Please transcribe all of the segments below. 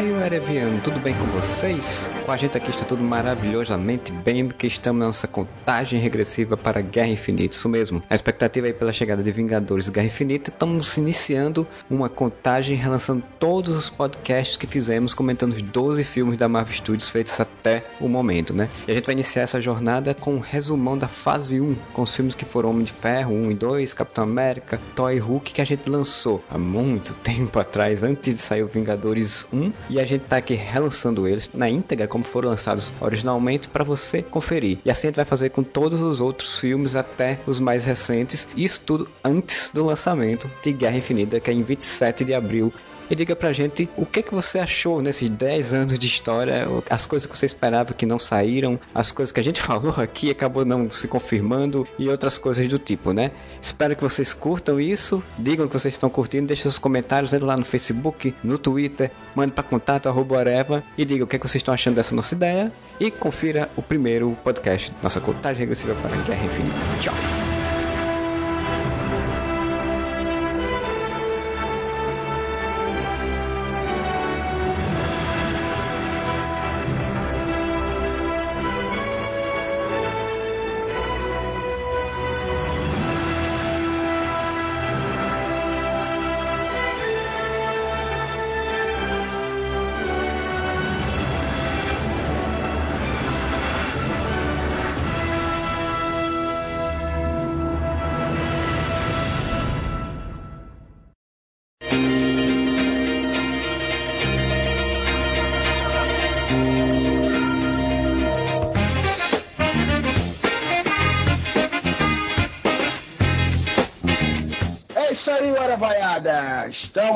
Aí, Ereviano, tudo bem com vocês? Com a gente aqui está tudo maravilhosamente bem, porque estamos na nossa contagem regressiva para Guerra Infinita, isso mesmo. A expectativa aí pela chegada de Vingadores Guerra Infinita, estamos iniciando uma contagem relançando todos os podcasts que fizemos, comentando os 12 filmes da Marvel Studios feitos até o momento, né? E a gente vai iniciar essa jornada com um resumão da fase 1, com os filmes que foram Homem de Ferro 1 e 2, Capitão América, Toy Hulk, que a gente lançou há muito tempo atrás, antes de sair o Vingadores 1 e a gente tá aqui relançando eles na íntegra como foram lançados originalmente para você conferir. E assim a gente vai fazer com todos os outros filmes até os mais recentes, isso tudo antes do lançamento de Guerra Infinita, que é em 27 de abril e diga pra gente o que, que você achou nesses 10 anos de história, as coisas que você esperava que não saíram, as coisas que a gente falou aqui acabou não se confirmando e outras coisas do tipo, né? Espero que vocês curtam isso, digam que vocês estão curtindo, deixem seus comentários lá no Facebook, no Twitter, mande para contato arroba areva, e diga o que, que vocês estão achando dessa nossa ideia e confira o primeiro podcast, nossa contagem regressiva para a Guerra Infinita. Tchau!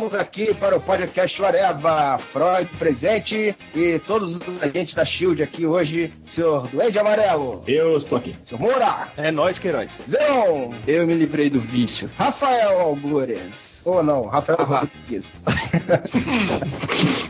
Estamos aqui para o podcast Areva, Freud presente e todos os agentes da Shield aqui hoje. Senhor Duende Amarelo, Eu estou aqui. Senhor Moura, É nós, Queiroz. Zeon, Eu me livrei do vício. Rafael Algures. Ou não, Rafael Ah. Rodrigues.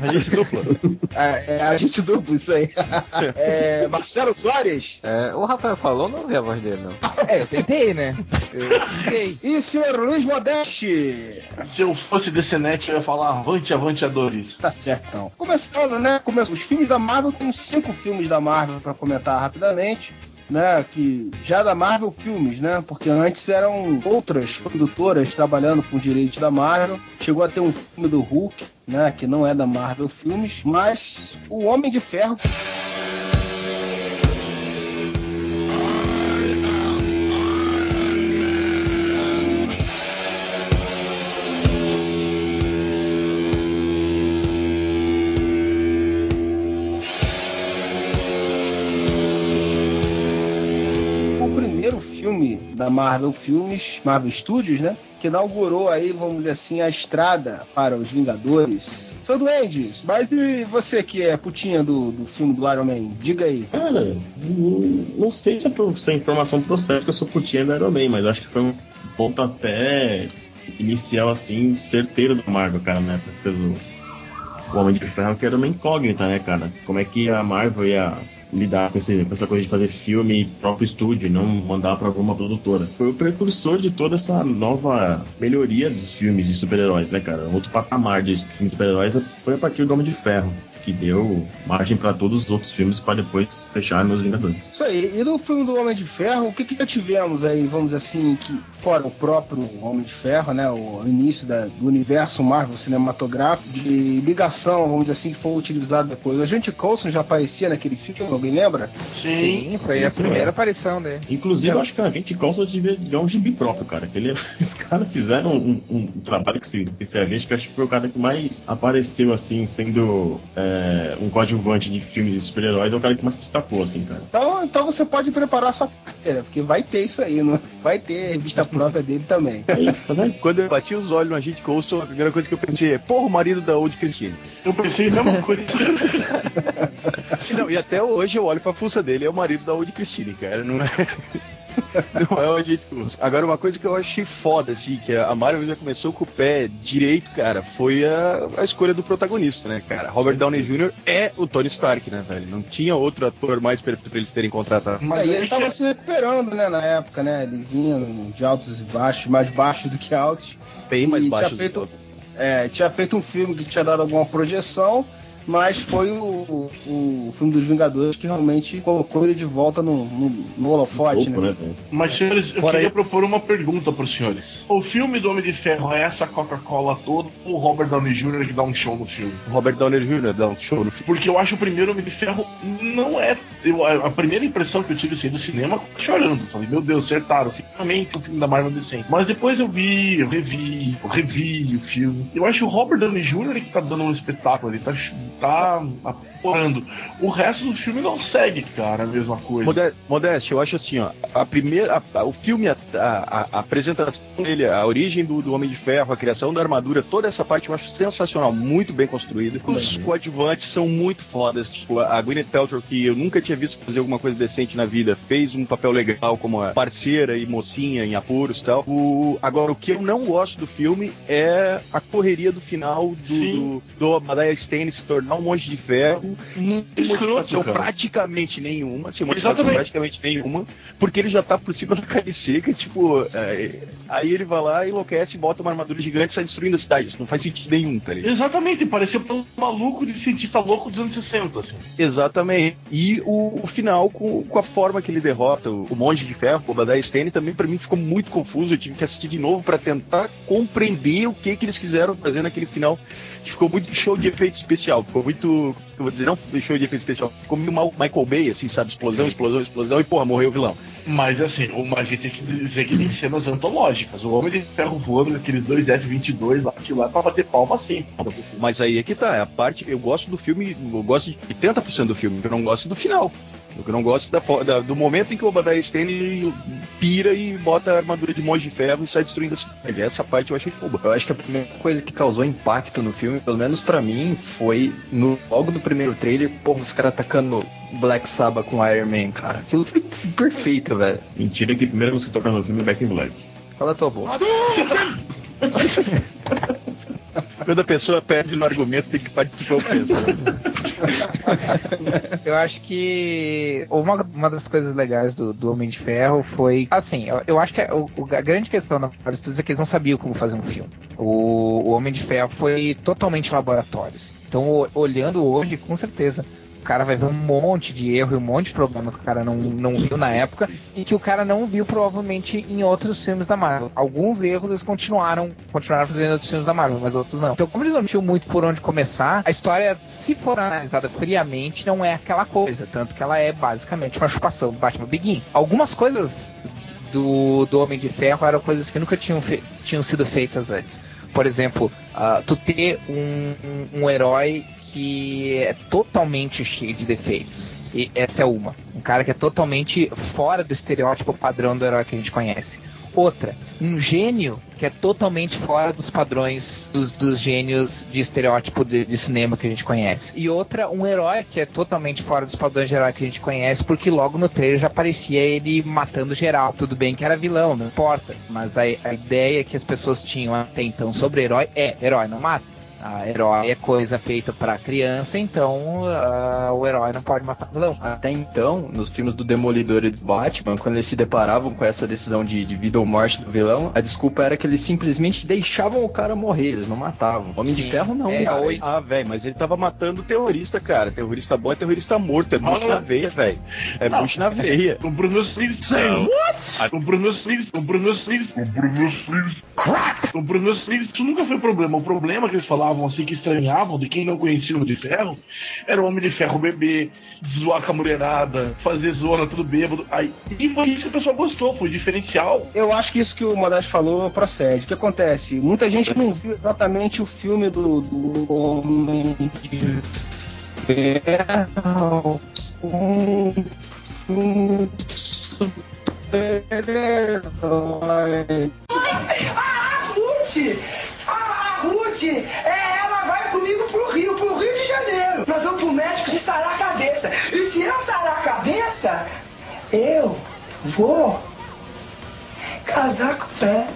A gente dupla. É, é agente duplo, isso aí. É, Marcelo Soares É, o Rafael falou, não ouvi a voz dele, não. É, eu tentei, né? Eu tentei. e senhor Luiz Modeste. Se eu fosse DCNet, eu ia falar avante, avante, Adores. Tá certo, então. Começando, né? Começa os filmes da Marvel, tem cinco filmes da Marvel pra comentar rapidamente. Né, que já da Marvel Filmes, né? Porque antes eram outras produtoras trabalhando com direitos da Marvel. Chegou a ter um filme do Hulk, né? Que não é da Marvel Filmes, mas o Homem de Ferro da Marvel Filmes, Marvel Studios, né? Que inaugurou aí, vamos dizer assim, a estrada para os Vingadores. Seu Duende, mas e você que é putinha do, do filme do Iron Man? Diga aí. Cara, não, sei se, é a informação procede que eu sou putinha da Iron Man, mas acho que foi um pontapé inicial, assim, certeiro do Marvel, cara, né? O, o Homem de Ferro, que era uma incógnita, né, cara? Como é que a Marvel ia lidar com, esse, com essa coisa de fazer filme próprio estúdio não mandar pra alguma produtora. Foi o precursor de toda essa nova melhoria dos filmes de super-heróis, né, cara? Outro patamar de filme de super-heróis foi a partir do Homem de Ferro, que deu margem pra todos os outros filmes para depois fechar nos Vingadores. Isso aí. E no filme do Homem de Ferro, o que, que já tivemos aí, vamos dizer assim, que fora o próprio Homem de Ferro, né? O início da- do universo Marvel cinematográfico, de ligação, vamos dizer assim, que foi utilizado depois. A gente Coulson já aparecia naquele filme, alguém lembra? Sim, foi a sim, primeira é. aparição dele. Inclusive, eu acho que a gente Coulson devia ganhar um gibi próprio, cara. Que ele, os caras fizeram um, um trabalho que esse, que esse agente, que eu acho que foi o cara que mais apareceu, assim, sendo é, um coadjuvante de filmes de super-heróis, é o cara que mais se destacou, assim, cara. Então, então você pode preparar sua carteira, porque vai ter isso aí, não vai ter revista própria dele também. Tá vendo? Quando eu bati os olhos no agente Coulson, a primeira coisa que eu pensei é, porra, o marido da Old Christine. Eu pensei a mesma coisa. Não, e até hoje eu olho pra fuça dele, é o marido da Old Christine, cara. Não é. Não é o agente Coulson. Agora, uma coisa que eu achei foda, assim, que a Marvel já começou com o pé direito, cara, foi a, a escolha do protagonista, né, cara? Robert Downey Jr. é o Tony Stark, né, velho? Não tinha outro ator mais perfeito pra eles terem contratado. Mas ele tava se recuperando, né, na época, né? Ele vinha de altos e baixos, mais baixos do que altos. Bem mais baixo tinha do feito, é, tinha feito um filme que tinha dado alguma projeção mas foi o, o filme dos Vingadores que realmente colocou ele de volta no, no, no holofote, Louco, né? né? Mas, senhores, eu Fora queria aí- propor uma pergunta pros senhores. O filme do Homem de Ferro é essa Coca-Cola toda ou o Robert Downey Jr. que dá um show no filme? Robert Downey Jr. dá um show no filme. Porque eu acho o primeiro Homem de Ferro não é. eu- a primeira impressão que eu tive assim do cinema chorando. Falei, meu Deus, acertaram. Finalmente um filme da Marvel decente. Mas depois eu vi, eu revi, eu revi o filme. Eu acho o Robert Downey Jr. que tá dando um espetáculo. Ele tá, tá aporando. O resto do filme não segue, cara, a mesma coisa. Modéstia, eu acho assim, ó, a primeira, a- a- o filme, a, a- a apresentação dele, a origem do, do Homem de Ferro, a criação da armadura, toda essa parte eu acho sensacional, muito bem construída. Os coadjuvantes são muito fodas, tipo, a Gwyneth Paltrow, que eu nunca tinha visto fazer alguma coisa decente na vida, fez um papel legal como parceira e mocinha em apuros e tal. O, agora, o que eu não gosto do filme é a correria do final do, Sim. do, do Obadiah Stane se tornar um monte de ferro, Muito sem motivação cara. praticamente nenhuma, sem motivação Exatamente. praticamente nenhuma, porque ele já tá por cima da carne seca, tipo, é, aí ele vai lá, enlouquece, bota uma armadura gigante e sai destruindo a cidade. Isso não faz sentido nenhum, tá ligado? Exatamente, parecia um maluco de cientista louco dos anos 60, assim. Exatamente. E o, o final, com, com a forma que ele derrota o, o Monge de Ferro, o Obadiah Stane, também pra mim ficou muito confuso. Eu tive que assistir de novo pra tentar compreender o que que eles quiseram fazer naquele final. Que ficou muito show de efeito especial. Ficou muito. Eu vou dizer, não show de efeito especial. Ficou meio Michael Bay, assim, sabe? Explosão, explosão, explosão e porra, morreu o vilão. Mas assim, o- a gente tem que dizer que tem cenas antológicas. O Homem de Ferro voando naqueles dois F-22 lá, aquilo lá é pra bater palma assim. Mas aí é que tá, é a parte. Eu gosto do filme, eu gosto de 80% do filme, que eu não gosto do final. O que eu não gosto da, da- do momento em que o Obadiah Stane pira e bota a armadura de monge de ferro e sai destruindo a cidade. Essa parte eu achei boba. Eu acho que a primeira coisa que causou impacto no filme, pelo menos pra mim, foi no logo do primeiro trailer, porra, os caras atacando Black Sabbath com Iron Man, cara. Aquilo foi perfeito, velho. Mentira que a primeira música que toca no filme é Back in Black. Cala a tua boca. Quando a pessoa perde no argumento, tem que participar o peso. Eu acho que uma, uma das coisas legais do, do Homem de Ferro foi. Assim, eu, eu acho que a, o- a grande questão na parte disso é que eles não sabiam como fazer um filme. O, o Homem de Ferro foi totalmente laboratórios. Então, olhando hoje, com certeza. Cara vai ver um monte de erro e um monte de problema que o cara não, não viu na época e que o cara não viu provavelmente em outros filmes da Marvel. Alguns erros eles continuaram, continuaram fazendo outros filmes da Marvel, mas outros não. Então, como eles não tinham muito por onde começar, a história, se for analisada friamente, não é aquela coisa. Tanto que ela é basicamente uma chupação do Batman Begins. Algumas coisas do, do Homem de Ferro eram coisas que nunca tinham, tinham sido feitas antes. Por exemplo, ah, tu ter um, um, um herói que é totalmente cheio de defeitos. E essa é uma. Um cara que é totalmente fora do estereótipo padrão do herói que a gente conhece. Outra, um gênio que é totalmente fora dos padrões dos, dos gênios de estereótipo de, de cinema que a gente conhece. E outra, um herói que é totalmente fora dos padrões de herói que a gente conhece, porque logo no trailer já aparecia ele matando geral. Tudo bem que era vilão, não importa. Mas a, a ideia que as pessoas tinham até então sobre herói é: herói não mata. A herói é coisa feita pra criança, então ah, o herói não pode matar vilão. Até então, nos filmes do Demolidor e do Batman, quando eles se deparavam com essa decisão de, de vida ou morte do vilão, a desculpa era que eles simplesmente deixavam o cara morrer, eles não matavam. Homem Sim. de Ferro não, É, cara. oi. Ah, velho, mas ele tava matando terrorista, cara. Terrorista bom é terrorista morto. É bucho Ah, na veia, velho. É bucho na veia. O Bruno Smith. O Bruno Smith. O Bruno Smith. O Bruno Smith. O Bruno Smith. Isso nunca foi problema. O problema que eles falavam assim, que estranhavam de quem não conhecia o Homem de Ferro, era o Homem de Ferro bebê, zoar com a mulherada, fazer zona tudo bêbado. Aí, e foi isso que o pessoal gostou, foi diferencial. Eu acho que isso que o Modesto falou procede. O que acontece? Muita gente não viu exatamente o filme do, do Homem de Ferro. Um filme de super-herói. A Ruth! A Ruth! É, ela vai comigo pro Rio, pro Rio de Janeiro. Nós vamos pro médico de sarar a cabeça. E se eu sarar a cabeça, eu vou casar com ela.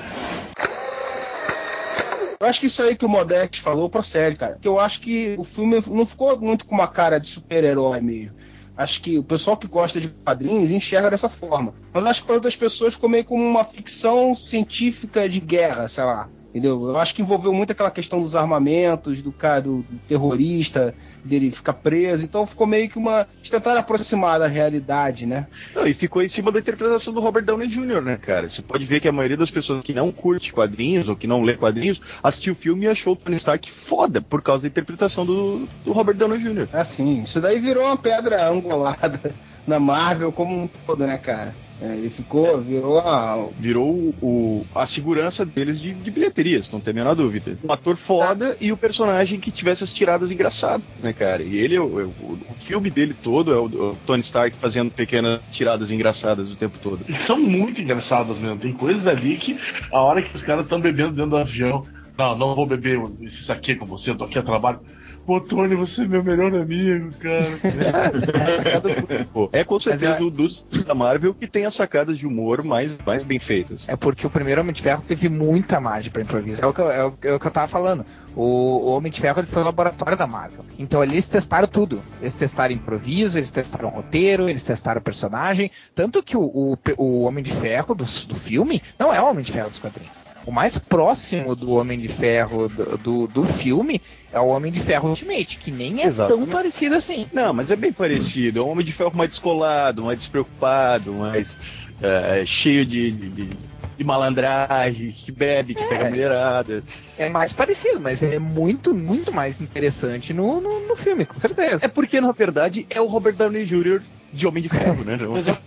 Eu acho que isso aí que o Modeste falou procede, cara. Eu acho que o filme não ficou muito com uma cara de super-herói mesmo. Acho que o pessoal que gosta de quadrinhos enxerga dessa forma. Mas acho que para outras pessoas ficou meio como uma ficção científica de guerra, sei lá. Entendeu? Eu acho que envolveu muito aquela questão dos armamentos, do cara, do, do terrorista, dele ficar preso. Então ficou meio que uma. Eles tentaram aproximar da realidade, né? Não, e ficou em cima da interpretação do Robert Downey Jr., né, cara? Você pode ver que a maioria das pessoas que não curte quadrinhos ou que não lê quadrinhos assistiu o filme e achou o Tony Stark foda por causa da interpretação do, do Robert Downey Jr. Assim, isso daí virou uma pedra angulada na Marvel como um todo, né, cara? É, ele ficou, virou a. Virou o, a segurança deles de, de bilheterias, não tem a menor dúvida. Um ator foda e o personagem que tivesse as tiradas engraçadas, né, cara? E ele, o, o, o filme dele todo é o, o, Tony Stark fazendo pequenas tiradas engraçadas o tempo todo. São muito engraçadas mesmo. Tem coisas ali que a hora que os caras estão bebendo dentro do avião. Não, não vou beber isso aqui com você, eu tô aqui a trabalho. Pô, Tony, você é meu melhor amigo, cara. é com certeza o dos da Marvel que tem as sacadas de humor mais, mais bem feitas. É porque o primeiro Homem de Ferro teve muita margem para improviso. É o, que eu, é, o, é o que eu tava falando. O, o Homem de Ferro ele foi o laboratório da Marvel. Então ali eles testaram tudo. Eles testaram improviso, eles testaram roteiro, eles testaram personagem. Tanto que o, o, o Homem de Ferro do, do filme não é o Homem de Ferro dos quadrinhos. O mais próximo do Homem de Ferro do, do, do filme é o Homem de Ferro Ultimate, que nem é Exatamente. tão parecido assim. Não, mas é bem parecido. É um Homem de Ferro mais descolado, mais despreocupado, mais uh, cheio de, de, de, malandragem, que bebe, que é, pega mulherada. É mais parecido, mas é muito, muito mais interessante no, no, no, filme, com certeza. É porque, na verdade, é o Robert Downey Jr. de Homem de Ferro, né?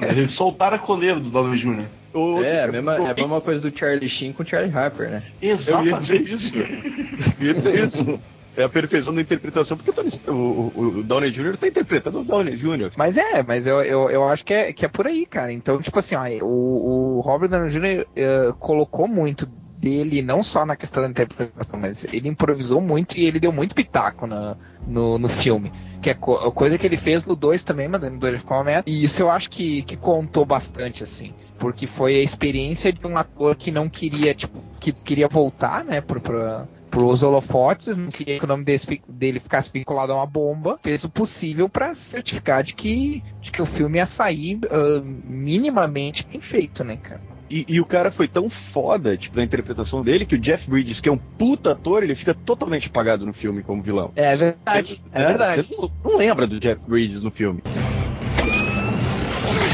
É eles soltaram a coleira do Downey Jr. O, é, a mesma, é a mesma coisa do Charlie Sheen com o Charlie Harper, né? Exatamente. Eu ia dizer isso. Eu ia dizer isso. É a perfeição da interpretação, porque o, o, o Downey Jr. tá interpretando o Downey Jr. Mas é, mas eu, eu, eu acho que é, que é por aí, cara. Então, tipo assim, ó, o, o Robert Downey Jr. Uh, eh, colocou muito dele, não só na questão da interpretação, mas ele improvisou muito e ele deu muito pitaco na, no, no filme. Que é co coisa que ele fez no 2 também, mas no 2 ficou uma meta. E isso eu acho que, que contou bastante, assim porque foi a experiência de um ator que não queria, tipo, que queria voltar, né, pro, pro, pros holofotes, não queria que o nome desse, dele ficasse vinculado a uma bomba, fez o possível para certificar de que, de que o filme ia sair uh, minimamente bem feito, né, cara. E, e, o cara foi tão foda, tipo, na interpretação dele, que o Jeff Bridges, que é um puta ator, ele fica totalmente apagado no filme como vilão. É verdade. É, é verdade. Você não lembra do Jeff Bridges no filme.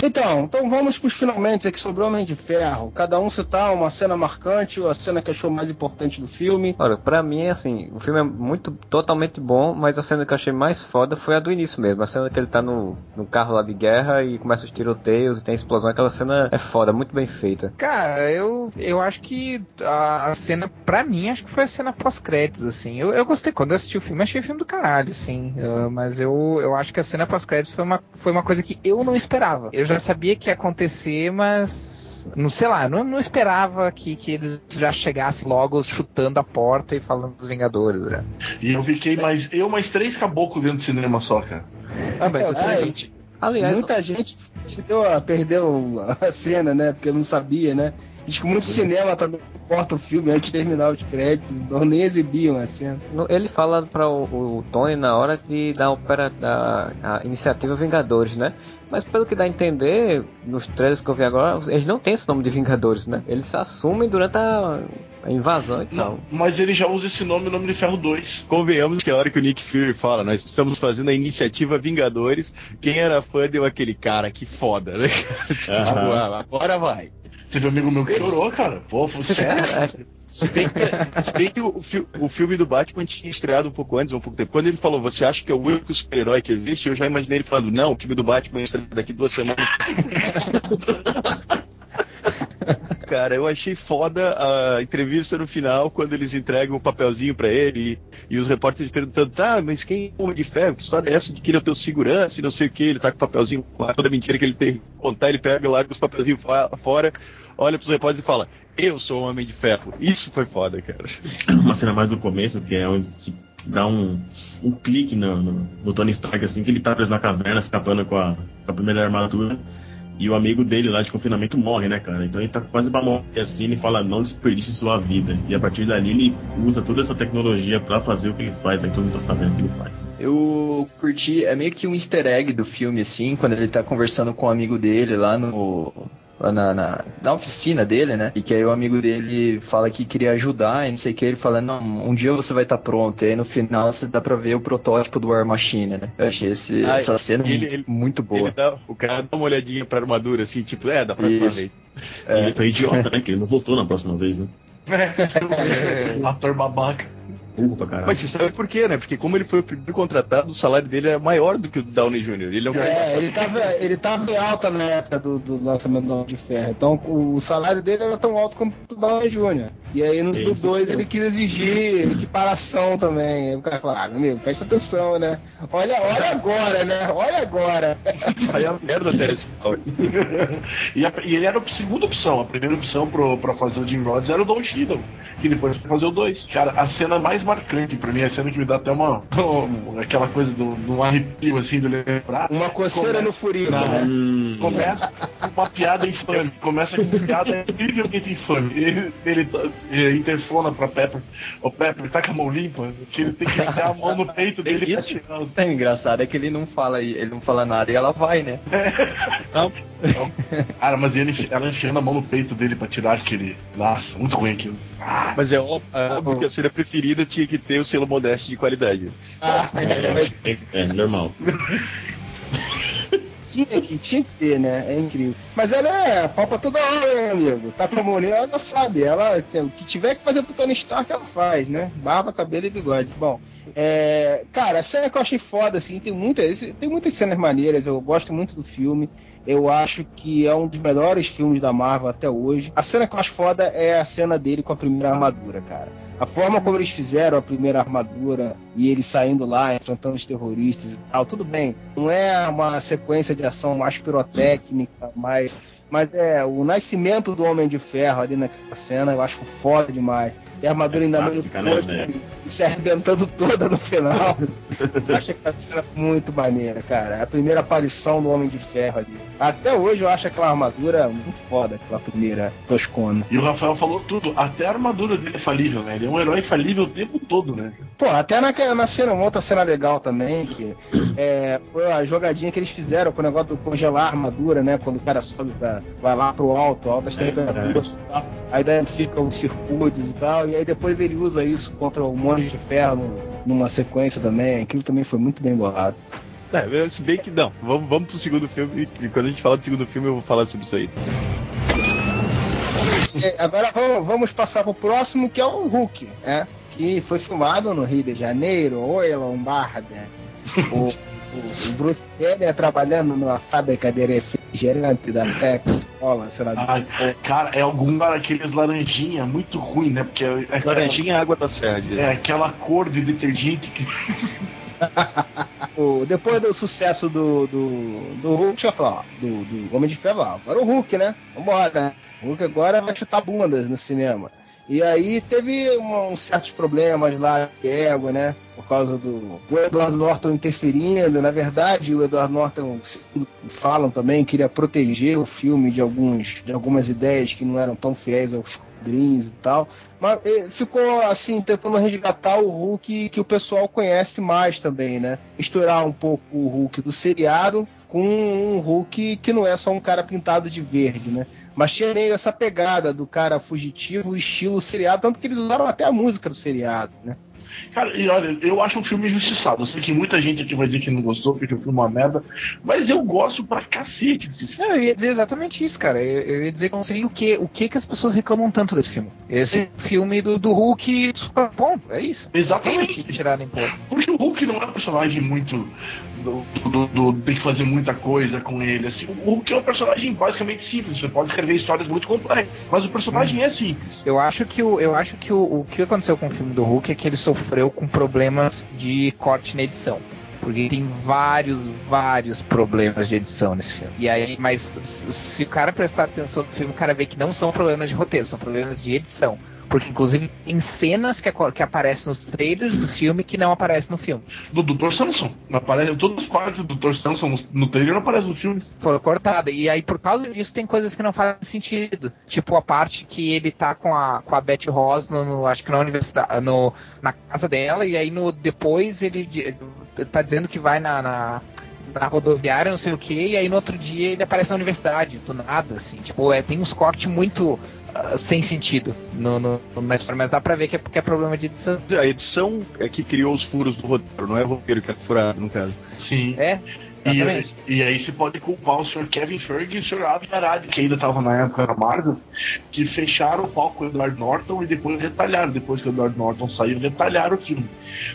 Então, então vamos para os finalmente aqui sobre o Homem de Ferro. Cada um citar uma cena marcante ou a cena que achou mais importante do filme. Olha, pra mim, assim, o filme é muito, totalmente bom, mas a cena que eu achei mais foda foi a do início mesmo. A cena que ele tá no, no carro lá de guerra e começa os tiroteios e tem a explosão. Aquela cena é foda, muito bem feita. Cara, eu, eu acho que a, a cena, pra mim, acho que foi a cena pós-créditos, assim. Eu, eu gostei. Quando eu assisti o filme, achei o filme do caralho, assim. Uh, mas eu, eu acho que a cena pós-créditos foi uma, foi uma coisa que eu não esperava. Eu já sabia que ia acontecer, mas não sei lá, não, não esperava que, que eles já chegassem logo chutando a porta e falando dos Vingadores, né? E eu fiquei mais. Eu mais três caboclos dentro do cinema só, cara. Ah, mas assim, Aliás, muita gente perdeu, perdeu a cena, né? Porque não sabia, né? Diz que muito cinema também corta o filme antes de terminar os créditos, então nem exibiam a cena. Ele fala para o, o, Tony na hora de dar opera, da a iniciativa Vingadores, né? Mas pelo que dá a entender, nos trailers que eu vi agora, eles não têm esse nome de Vingadores, né? Eles se assumem durante a, a invasão e tal. Mas ele já usa esse nome no Nome de Ferro 2. Convenhamos que a hora que o Nick Fury fala, nós estamos fazendo a iniciativa Vingadores, quem era fã deu aquele cara, que foda, né? tipo, ah, agora vai. Teve um amigo meu que chorou, cara. Pô, sério. Se bem que, se bem que o, o, filme do Batman tinha estreado um pouco antes, um pouco tempo. Quando ele falou, você acha que é o único super-herói que existe? Eu já imaginei ele falando, não, o filme do Batman estreia daqui duas semanas. cara. Eu achei foda a entrevista no final, quando eles entregam o um papelzinho para ele e, e, os repórteres perguntando: tá, mas quem é o Homem de Ferro? Que história é essa de que ele é o teu segurança e não sei o que? Ele tá com o papelzinho, toda mentira que ele tem que contar, ele pega, larga os papelzinhos fora, olha pros repórteres e fala: Eu sou o Homem de Ferro. Isso foi foda, cara. Uma cena mais do começo, que é onde dá um, um clique no, no, no, Tony Stark, assim, que ele tá preso na caverna, escapando com a, com a primeira armadura. E o amigo dele lá de confinamento morre, né, cara? Então ele tá quase pra morrer assim, ele fala, não desperdice sua vida. E a partir dali ele usa toda essa tecnologia para fazer o que ele faz, aí todo mundo tá sabendo o que ele faz. Eu curti, é meio que um easter egg do filme, assim, quando ele tá conversando com o um amigo dele lá no na, na, na oficina dele, né? E que aí o amigo dele fala que queria ajudar e não sei o que. Ele fala, não, um dia você vai estar pronto. E aí no final você dá pra ver o protótipo do War Machine, né? Eu achei esse, Ah, essa cena ele- ele- muito boa. Ele dá- o cara dá uma olhadinha pra armadura, assim, tipo, é, da próxima Isso. vez. E Ele foi idiota, né? Que ele não voltou na próxima vez, né? Ator babaca. Burro pra caralho. Mas você sabe por quê, né? Porque como ele foi o primeiro contratado, o salário dele é maior do que o do Downey Jr. Ele é um cara É, ele tava, ele tava em alta na época do, do lançamento do Homem de Ferro. Então o salário dele era tão alto quanto o do Downey Jr. E aí no do Isso. 2 ele quis exigir equiparação também. Aí o cara falou, ah, meu amigo, presta atenção, né? Olha, olha agora, né? Olha agora. Aí a merda até esse pau. e, a- e ele era a segunda opção. A primeira opção pro, pra fazer o Jim Rhodes era o Don Cheadle, que depois foi fazer o 2. Cara, a cena mais marcante pra mim, a cena que me dá até uma. aquela coisa do, do arrepio assim de lembrar. Uma coceira no furico, Não. né? Hum, Começa com uma piada infame. Começa com uma piada incrivelmente infame. Ele, ele, ele interfona pra Pepper. Ô Pepper, tá com a mão limpa? Que ele tem que enfiar a mão no peito Tem dele pra isso? tirar o- É engraçado é que ele não fala ele não fala nada e ela vai, né? Cara, mas ele, ela enfiando a mão no peito dele pra tirar aquele. Nossa, muito ruim aquilo. Ah, Mas é ó- é óbvio que a cena preferida tinha que ter o selo modesto de qualidade. Ah, é, é normal. tinha que, tinha que ter, né? É incrível. Mas ela é pau pra toda hora, né, amigo? Tá com a mulher, ela sabe. Ela, o que tiver que fazer pro Tony Stark, ela faz, né? Barba, cabelo e bigode. Bom, é, cara, a cena que eu achei foda, assim, tem muitas, tem muitas cenas maneiras. Eu gosto muito do filme. Eu acho que é um dos melhores filmes da Marvel até hoje. A cena que eu acho foda é a cena dele com a primeira armadura, cara. A forma como eles fizeram a primeira armadura e ele saindo lá, enfrentando os terroristas e tal, tudo bem. Não é uma sequência de ação mais pirotécnica, mais. Mas é o nascimento do Homem de Ferro ali naquela cena, eu acho foda demais. E a armadura ainda meio clássica, né, tosca, velho? e se arrebentando toda no final. Eu acho aquela cena muito maneira, cara. A primeira aparição do Homem de Ferro ali. Até hoje eu acho aquela armadura muito foda, aquela primeira toscona. E o Rafael falou tudo, até a armadura dele é falível, né? Ele é um herói falível o tempo todo, né? Pô, até na, na cena, uma outra cena legal também, que é, foi a jogadinha que eles fizeram com o negócio do congelar a armadura, né? Quando o cara sobe pra, vai lá pro alto, altas temperaturas e tal. Aí daí fica os circuitos e tal, e aí depois ele usa isso contra o Monge de Ferro numa sequência também. Aquilo também foi muito bem bolado. É, se bem que não. Vamos, vamos pro segundo filme. e Quando a gente falar do segundo filme, eu vou falar sobre isso aí. É, agora vamos, vamos passar pro próximo, que é o Hulk, né? Que foi filmado no Rio de Janeiro, Oi Lombarda. O, o, o Bruce Banner trabalhando numa fábrica de refrigerante da Tex, Cola, sei lá. Ai, cara, é algum daqueles laranjinha muito ruim, né? Porque é, é Laranjinha é água da direto. É aquela cor de detergente que. O- depois do sucesso do, do, do Hulk, já falou, ó, do, do Homem de Ferro, ó, agora o Hulk, né? Vambora. O Hulk agora vai chutar bundas no cinema. E aí teve um- uns certos problemas lá de ego, né? Por causa do o Edward Norton interferindo. Na verdade, o Edward Norton, segundo falam também, queria proteger o filme de, alguns, de algumas ideias que não eram tão fiéis aos quadrinhos e tal. Mas eh, ficou assim, tentando resgatar o Hulk que o pessoal conhece mais também, né? Misturar um pouco o Hulk do seriado com um Hulk que não é só um cara pintado de verde, né? Mas tinha meio essa pegada do cara fugitivo, estilo seriado, tanto que eles usaram até a música do seriado, né? Cara, e olha, eu acho um filme injustiçado. Eu sei que muita gente aqui vai dizer que não gostou, porque o filme é uma merda. Mas eu gosto pra cacete desse filme. Não, eu ia dizer exatamente isso, cara. Eu, eu ia dizer que eu não sei o que, o que que as pessoas reclamam tanto desse filme. Esse filme do, do Hulk, super bom, é isso. Exatamente. Tem que tirar nem. Porque o Hulk não é um personagem muito. Do, do- do- tem que fazer muita coisa com ele. Assim. O Hulk é um personagem basicamente simples. Você pode escrever histórias muito complexas. Mas o personagem é simples. Eu acho que, o, eu acho que o, o que aconteceu com o filme do Hulk é que ele sofreu com problemas de corte na edição. Porque tem vários, vários problemas de edição nesse filme. E aí, mas se o cara prestar atenção no filme, o cara vê que não são problemas de roteiro, são problemas de edição. Porque, inclusive, tem cenas que, que aparecem nos trailers do filme que não aparecem no filme. Do Dr. Samson. Aparece, todas as partes do Dr. Samson no, trailer não aparecem no filme. Foi cortada. E aí, por causa disso, tem coisas que não fazem sentido. Tipo a parte que ele tá com a, com a Betty Ross, no, no- acho que na universidade, no, na casa dela, e aí no, depois ele tá dizendo que vai na, na, na rodoviária, não sei o que, e aí no outro dia ele aparece na universidade, do nada, assim. Tipo, é, tem uns cortes muito uh, sem sentido no, no, história, mas dá pra ver que é porque é problema de edição. A edição é que criou os furos do roteiro, não é o roteiro que é furado, no caso. Sim. É? E, Exatamente. e aí você pode culpar o Sr. Kevin Feige e o Sr. Avi Arad, que ainda tava na época da Marvel, que fecharam o palco com o Edward Norton e depois retalharam. Depois que o Edward Norton saiu, retalharam o filme.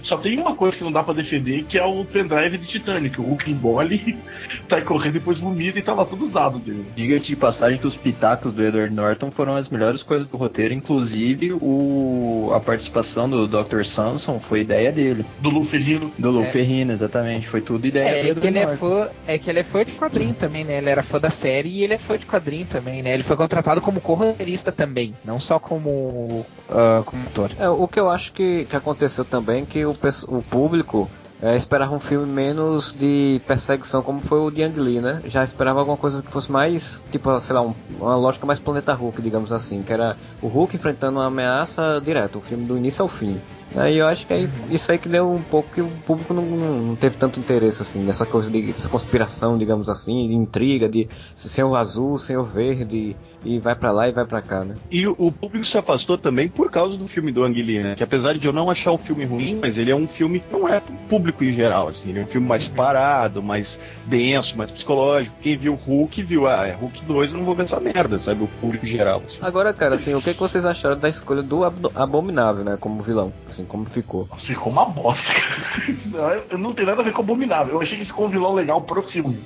Só tem uma coisa que não dá pra defender, que é o pendrive de Titanic. O Hulk embole, tá correndo, depois vomita e tá lá todos os dados dele. Diga-se de passagem que os pitacos do Edward Norton foram as melhores coisas do roteiro, inclusive o, a participação do Dr. Samson foi ideia dele. Do Lu Ferrino. Do Lou É. Ferrino, exatamente. Foi tudo ideia É, do é É fã, é que ele é fã de quadrinho também, né? Ele era fã da série e ele é fã de quadrinho também, né? Ele foi contratado como co-roteirista também, não só como, ah, como ator. É, o que eu acho que, que aconteceu também que o, o público é, esperava um filme menos de perseguição como foi o de Ang Lee, né? Já esperava alguma coisa que fosse mais, tipo, sei lá, um- uma lógica mais Planeta Hulk, digamos assim, que era o Hulk enfrentando uma ameaça direto, o filme do início ao fim. Aí eu acho que aí, isso aí que deu um pouco que o público não, não- teve tanto interesse assim nessa coisa de dessa conspiração, digamos assim, de intriga, de sem o azul, sem o verde, e vai pra lá e vai pra cá, né? E o, público se afastou também por causa do filme do Ang Lee, né? Que apesar de eu não achar o filme ruim, mas ele é um filme que não é pro público em geral, assim. Ele é um filme mais parado, mais denso, mais psicológico. Quem viu Hulk viu, ah, é Hulk 2, eu não vou ver essa merda, sabe? O público geral, assim. Agora, cara, assim, o que, que vocês acharam da escolha do Abominável, né, como vilão? Assim, como ficou? Nossa, ficou uma bosta. Não, não tem nada a ver com Abominável. Eu achei que ficou um vilão legal pro filme.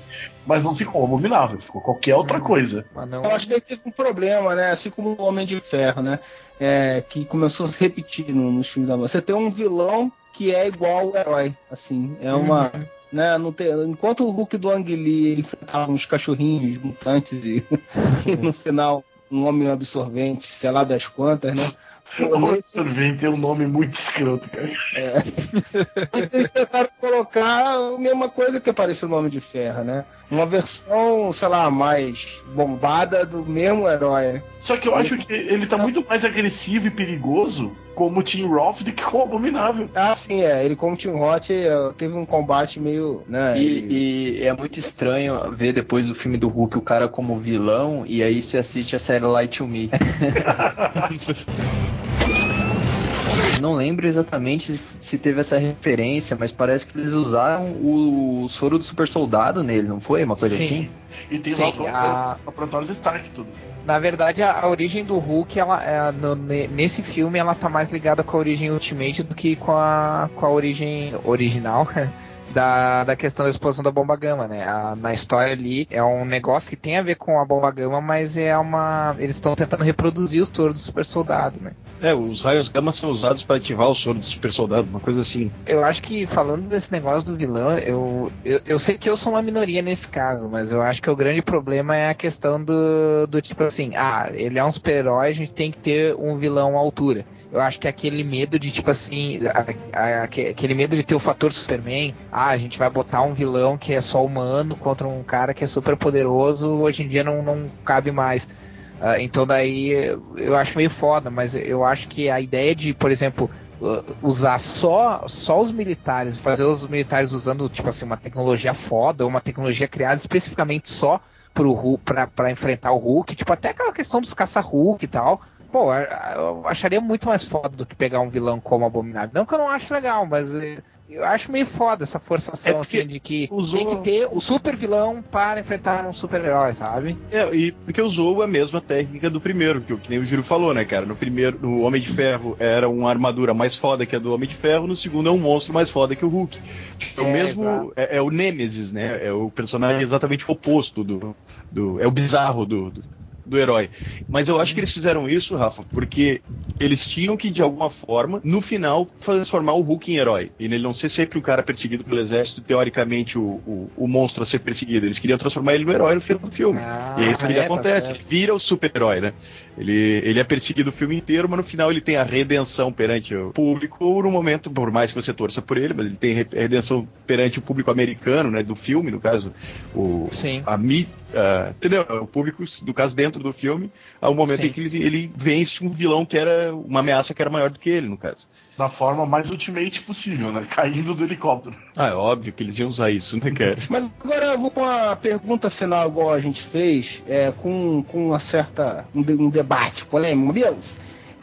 Mas não ficou Abominável, ficou qualquer outra coisa. Mas não... Eu acho que ele teve um problema, né? Assim como o Homem de Ferro, né? É, que começou a se repetir no- nos filmes da. Você tem um vilão que é igual ao herói, assim. É uma. Uhum. Né, não tem, enquanto o Hulk do Ang Lee ele enfrentava uns cachorrinhos mutantes e, e no final um homem absorvente, sei lá das quantas, né? O sorvete é um nome muito escroto, cara. eles tentaram colocar a mesma coisa que apareceu no Homem de Ferro, né? Uma versão, sei lá, mais bombada do mesmo herói. né? Só que eu acho que ele tá muito mais agressivo e perigoso como o Tim Roth do que como o Abominável. Ah, sim, é. Ele como Tim Roth eh, teve um combate meio. Né, E, e é muito estranho ver depois do filme do Hulk o cara como vilão e aí se assiste a série Light to Me. Não lembro exatamente se- se teve essa referência, mas parece que eles usaram o, soro do super soldado nele, não foi? Uma coisa Sim. assim? E tem Sim, lá o Protórios Stark tudo. Na verdade, a, a origem do Hulk, ela, é, no- ne- nesse filme, ela tá mais ligada com a origem Ultimate do que com a, com a origem original da, da questão da explosão da bomba gama, né? A- na história ali é um negócio que tem a ver com a bomba gama, mas é uma. Eles estão tentando reproduzir o touro do super soldado, né? É, os raios gama são usados para ativar o soro do super soldado, uma coisa assim. Eu acho que falando desse negócio do vilão, eu, eu, eu sei que eu sou uma minoria nesse caso, mas eu acho que o grande problema é a questão do, do tipo assim, ah, ele é um super-herói, a gente tem que ter um vilão à altura. Eu acho que aquele medo de, tipo assim, a- a- aque- aquele medo de ter o fator Superman, ah, a gente vai botar um vilão que é só humano contra um cara que é super poderoso, hoje em dia não, não cabe mais. Ah, então daí eu acho meio foda, mas eu acho que a ideia de, por exemplo, uh, usar só, só os militares, fazer os militares usando tipo assim uma tecnologia foda, uma tecnologia criada especificamente só pro Hulk, enfrentar o Hulk, tipo até aquela questão dos caça-Hulk e tal. Pô, eu acharia muito mais foda do que pegar um vilão como Abominável. Não que eu não acho legal, mas eh, eu acho meio foda essa forçação É assim de que usou- tem que ter o super vilão para enfrentar um super-herói, sabe? É, e porque usou a mesma técnica do primeiro, que, o- que nem o Giro falou, né, cara? No primeiro, no Homem de Ferro era uma armadura mais foda que a do Homem de Ferro, no segundo é um monstro mais foda que o Hulk. É o É, mesmo. É, é o Nemesis, né? É o personagem exatamente oposto do. do é o bizarro do, do, do herói. Mas eu acho que eles fizeram isso, Rafa, porque eles tinham que, de alguma forma, no final, transformar o Hulk em herói. E ele não ser sempre um cara perseguido pelo exército, teoricamente, o, o, o monstro a ser perseguido. Eles queriam transformar ele no herói no final do filme. Ah, E é isso que é, tá acontece, ele vira o super-herói, né? Ele, ele é perseguido o filme inteiro, mas no final ele tem a redenção perante o público no momento, por mais que você torça por ele, mas ele tem re- redenção perante o público americano, né? Do filme, no caso, o, Sim. a, mí- Uh, entendeu? O público, no caso, dentro do filme, há um momento Sim. em que ele, ele vence um vilão que era uma ameaça que era maior do que ele, no caso. Da forma mais ultimate possível, né? Caindo do helicóptero. Ah, é óbvio que eles iam usar isso, né, cara? Mas agora eu vou com uma pergunta final, igual a gente fez, é, com, com uma certa. um, de- um debate polêmico, beleza?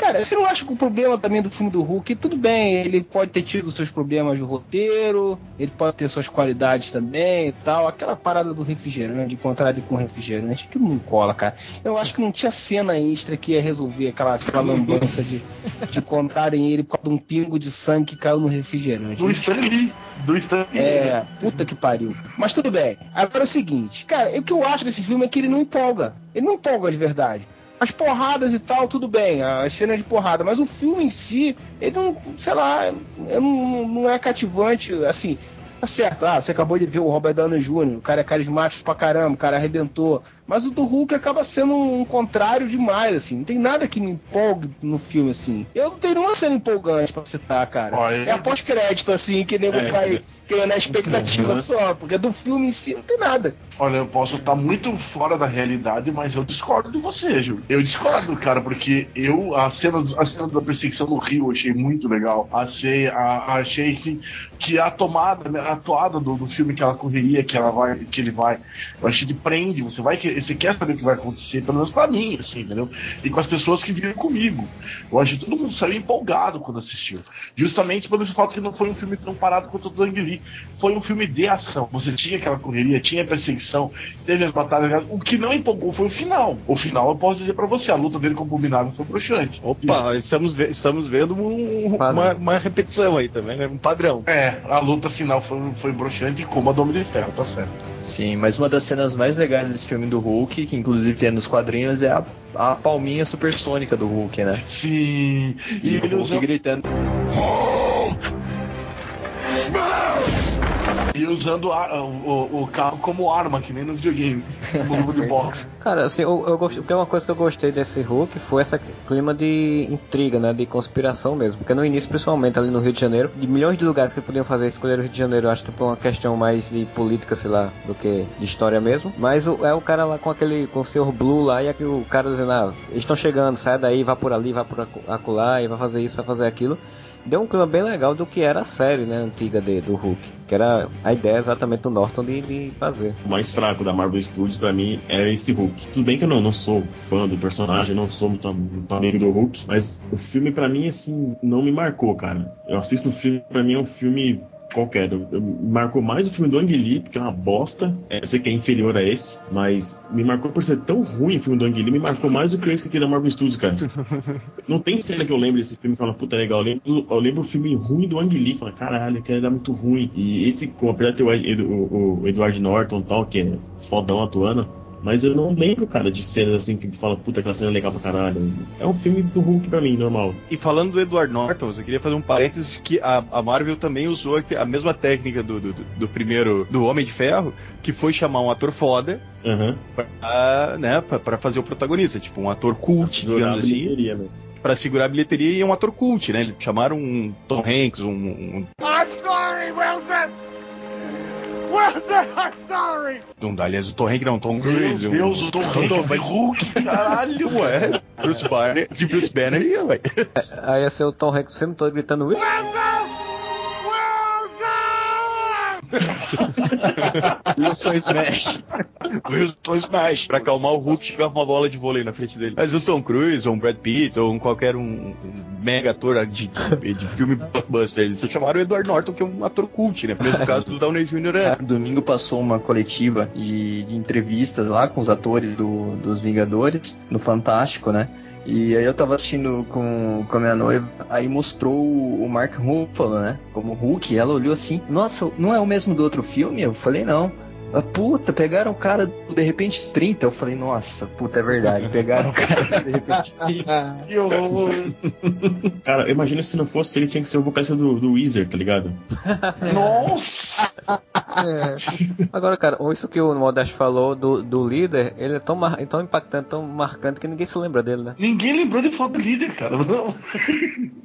Cara, você não acha que o problema também do filme do Hulk, tudo bem, ele pode ter tido seus problemas de roteiro, ele pode ter suas qualidades também e tal, aquela parada do refrigerante, de encontrar ele com refrigerante, aquilo não cola, cara. Eu acho que não tinha cena extra que ia resolver aquela, aquela lambança de, de encontrarem ele por causa de um pingo de sangue que caiu no refrigerante. Do Stan Lee. Do Stan Lee. É, puta que pariu. Mas tudo bem. Agora é o seguinte, cara, o que eu acho desse filme é que ele não empolga. Ele não empolga de verdade. As porradas e tal, tudo bem, as cenas de porrada, mas o filme em si, ele não, sei lá, não, não é cativante, assim, tá certo, ah, você acabou de ver o Robert Downey Jr., o cara é carismático pra caramba, o cara arrebentou, mas o do Hulk acaba sendo um contrário demais, assim, não tem nada que me empolgue no filme, assim. Eu não tenho nenhuma cena empolgante pra citar, cara. Olha, É a pós-crédito, assim, que nego É. cai, cai na expectativa só, porque do filme em si não tem nada. Olha, eu posso estar muito fora da realidade, mas eu discordo de você, Júlio. Eu discordo, cara, porque eu, a cena, a cena da perseguição no Rio, eu achei muito legal. Achei, a, achei que, que a tomada, né, a toada do, do filme que ela correria, que ela vai, que ele vai, eu achei que prende, você vai, que- você quer saber o que vai acontecer, pelo menos pra mim, assim, entendeu? E com as pessoas que viram comigo. Eu acho que todo mundo saiu empolgado quando assistiu. Justamente por esse fato que não foi um filme tão parado quanto o do Ang Lee. Foi um filme de ação. Você tinha aquela correria, tinha perseguição, teve as batalhas. O que não empolgou foi o final. O final, eu posso dizer pra você, a luta dele com o Abominável foi bruxante. Opa, estamos, ve- estamos vendo um- uma, uma repetição aí também, né? Um padrão. É, a luta final foi, foi broxante como a do Homem de Ferro, tá certo. Sim, mas uma das cenas mais legais desse filme do Hulk, que inclusive tem nos quadrinhos, é a, a palminha supersônica do Hulk, né? Sim. E, E, o Hulk gritando. E usando a- o, o carro como arma, que nem no videogame, no jogo de boxe. Cara, assim, eu, eu gosto, porque uma coisa que eu gostei desse Hulk foi esse clima de intriga, né? De conspiração mesmo. Porque no início, principalmente ali no Rio de Janeiro, de milhões de lugares que podiam fazer, escolher o Rio de Janeiro, eu acho que por uma questão mais de política, sei lá, do que de história mesmo. Mas o- é o cara lá com aquele, com o Sr. Blue lá, e aqui o cara dizendo, ah, eles estão chegando, sai daí, vai por ali, vai por acolá, e vai fazer isso, vai fazer aquilo. Deu um clima bem legal do que era a série, né, antiga de, do Hulk. Que era a ideia exatamente do Norton de, de fazer. O mais fraco da Marvel Studios pra mim é esse Hulk. Tudo bem que eu não, não sou fã do personagem, não sou muito, muito amigo do Hulk, mas o filme pra mim assim não me marcou, cara. Eu assisto o filme, pra mim é um filme qualquer. Eu, eu- marcou mais o filme do Ang Lee, porque é uma bosta. É, eu sei que é inferior a esse, mas me marcou por ser tão ruim o filme do Ang Lee, me marcou mais do que esse aqui da Marvel Studios, cara. Não tem cena que eu lembro desse filme que fala, puta, legal. Eu lembro, eu lembro o filme ruim do Ang Lee, que fala, caralho, aquele era muito ruim. E esse, apesar de ter o, o- o Edward Norton e tal, que é fodão atuando, mas eu não lembro, cara, de cenas assim que fala, puta, aquela cena é legal pra caralho. É um filme do Hulk pra mim, normal. E falando do Edward Norton, eu queria fazer um parênteses que a, a Marvel também usou a mesma técnica do, do, do primeiro, do Homem de Ferro, que foi chamar um ator foda Aham. pra, né, pra, pra fazer o protagonista, tipo um ator cult, Segurar a digamos assim, bilheteria mesmo. pra segurar a bilheteria e um ator cult, né? Eles chamaram um Tom Hanks, um, um! Sorry! Um, aliás, o Tom Hanks não, Tom Meu Cruise. Deus, o Tom Hanks Hulk, caralho. Ué, Bruce Banner, de Bruce Banner ia, ué. Aí ia ser o Tom Hanks o filme todo gritando Wilson! Wilson! Smash. Wilson Smash. Pra acalmar o Hulk, chegava uma bola de vôlei na frente dele. Mas o Tom Cruise, ou um Brad Pitt, ou um qualquer um, um mega ator de, de, de filme blockbuster, eles chamaram o Edward Norton, que é um ator cult, né? Mesmo caso do Downey Jr. é. Domingo passou uma coletiva de, de entrevistas lá com os atores do, dos Vingadores, no Fantástico, né? E aí eu tava assistindo com, com a minha noiva, aí mostrou o Mark Ruffalo, né? Como Hulk, ela olhou assim, nossa, não é o mesmo do outro filme? Eu falei, não. Ela, puta, pegaram o cara do De Repente 30. Eu falei, nossa, puta, é verdade. Pegaram o cara do De Repente 30. Que horror. Cara, eu imagino se não fosse ele, tinha que ser o vocalista do, do Weezer, tá ligado? Nossa! Agora, cara, isso que o Modesto falou do, do líder, ele é tão, mar, é tão impactante, tão marcante que ninguém se lembra dele, né? Ninguém lembrou de falar do líder, cara. Não.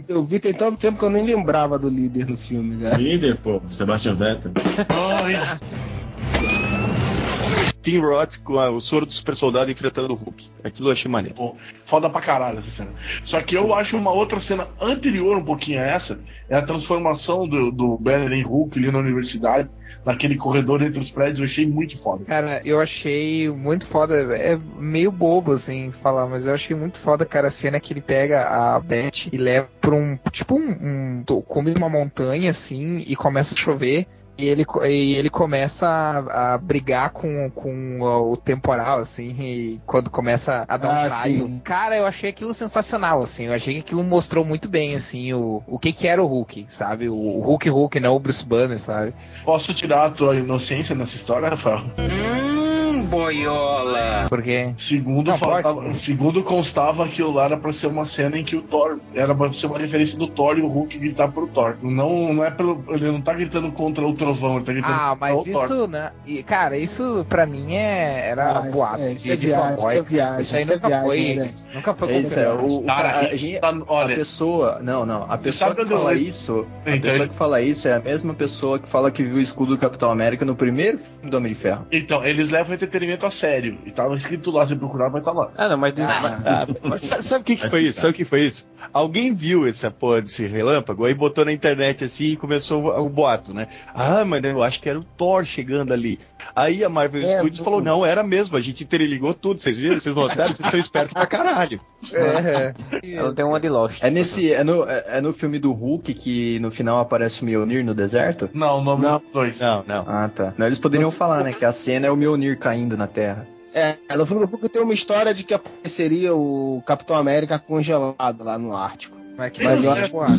Eu vi tem tanto tempo que eu nem lembrava do líder no filme, cara. Líder, pô, Sebastian Vettel. Ai. Tim Roth com a- o soro do super soldado enfrentando o Hulk. Aquilo eu achei maneiro. Pô, foda pra caralho essa cena. Só que eu acho uma outra cena anterior um pouquinho a essa, é a transformação do, do Banner em Hulk ali na universidade, naquele corredor entre os prédios, eu achei muito foda. Cara, eu achei muito foda. É meio bobo, assim, falar, mas eu achei muito foda, cara, a cena que ele pega a Beth e leva pra um. Tipo um. um come numa montanha, assim, e começa a chover. E ele, co- e ele começa a, a brigar com, com o temporal, assim, e quando começa a dar um Ah, raio. sim. Cara, eu achei aquilo sensacional, assim. Eu achei que aquilo mostrou muito bem, assim, o, o que que era o Hulk, sabe? O, o Hulk Hulk, não o Bruce Banner, sabe? Posso tirar a tua inocência nessa história, Rafael? Porque. Segundo, Não, pode. faltava- segundo constava aquilo lá era pra ser uma cena em que o Thor era pra ser uma referência do Thor e o Hulk gritar pro Thor. Não, não é pelo. Ele não tá gritando contra o trovão, ele tá gritando Ah, contra mas o Thor. isso, né? e, Cara, isso pra mim é, era Ah, boato. é, isso de- é de viagem, isso é viagem, Isso aí isso é nunca viagem, foi. né? Nunca foi É isso, é, o, o Cara, cara, a, isso gente- tá- a olha, pessoa. Não, não. A pessoa que fala eu- isso. A Então, pessoa ele- que fala isso é a mesma pessoa que fala que viu o escudo do Capitão América no primeiro filme do Homem de Ferro. Então, eles levam o entretenimento a sério. E tava escrito lá, se procurar, vai estar lá. Ah, não, mas diz- Ah, mas sa- sabe o que, que foi isso? Sabe o que foi isso? Alguém viu essa porra desse relâmpago, aí botou na internet assim e começou o, o boato, né? Ah, mas eu acho que era o Thor chegando ali. Aí a Marvel É, Studios do- falou: não, era mesmo, a gente interligou tudo. Vocês viram? Vocês notaram? Vocês são espertos pra caralho. É, ela tem uma de Lost. É nesse. É no, é, é no filme do Hulk que no final aparece o Mjolnir no deserto? Não, o nome Não. dos dois. Não, não. Ah, tá. Não, eles poderiam falar, né? Que a cena é o Mjolnir caindo na Terra. É, no filme do Hulk tem uma história de que apareceria o Capitão América congelado lá no Ártico. mas que Mas eu é acho- boato.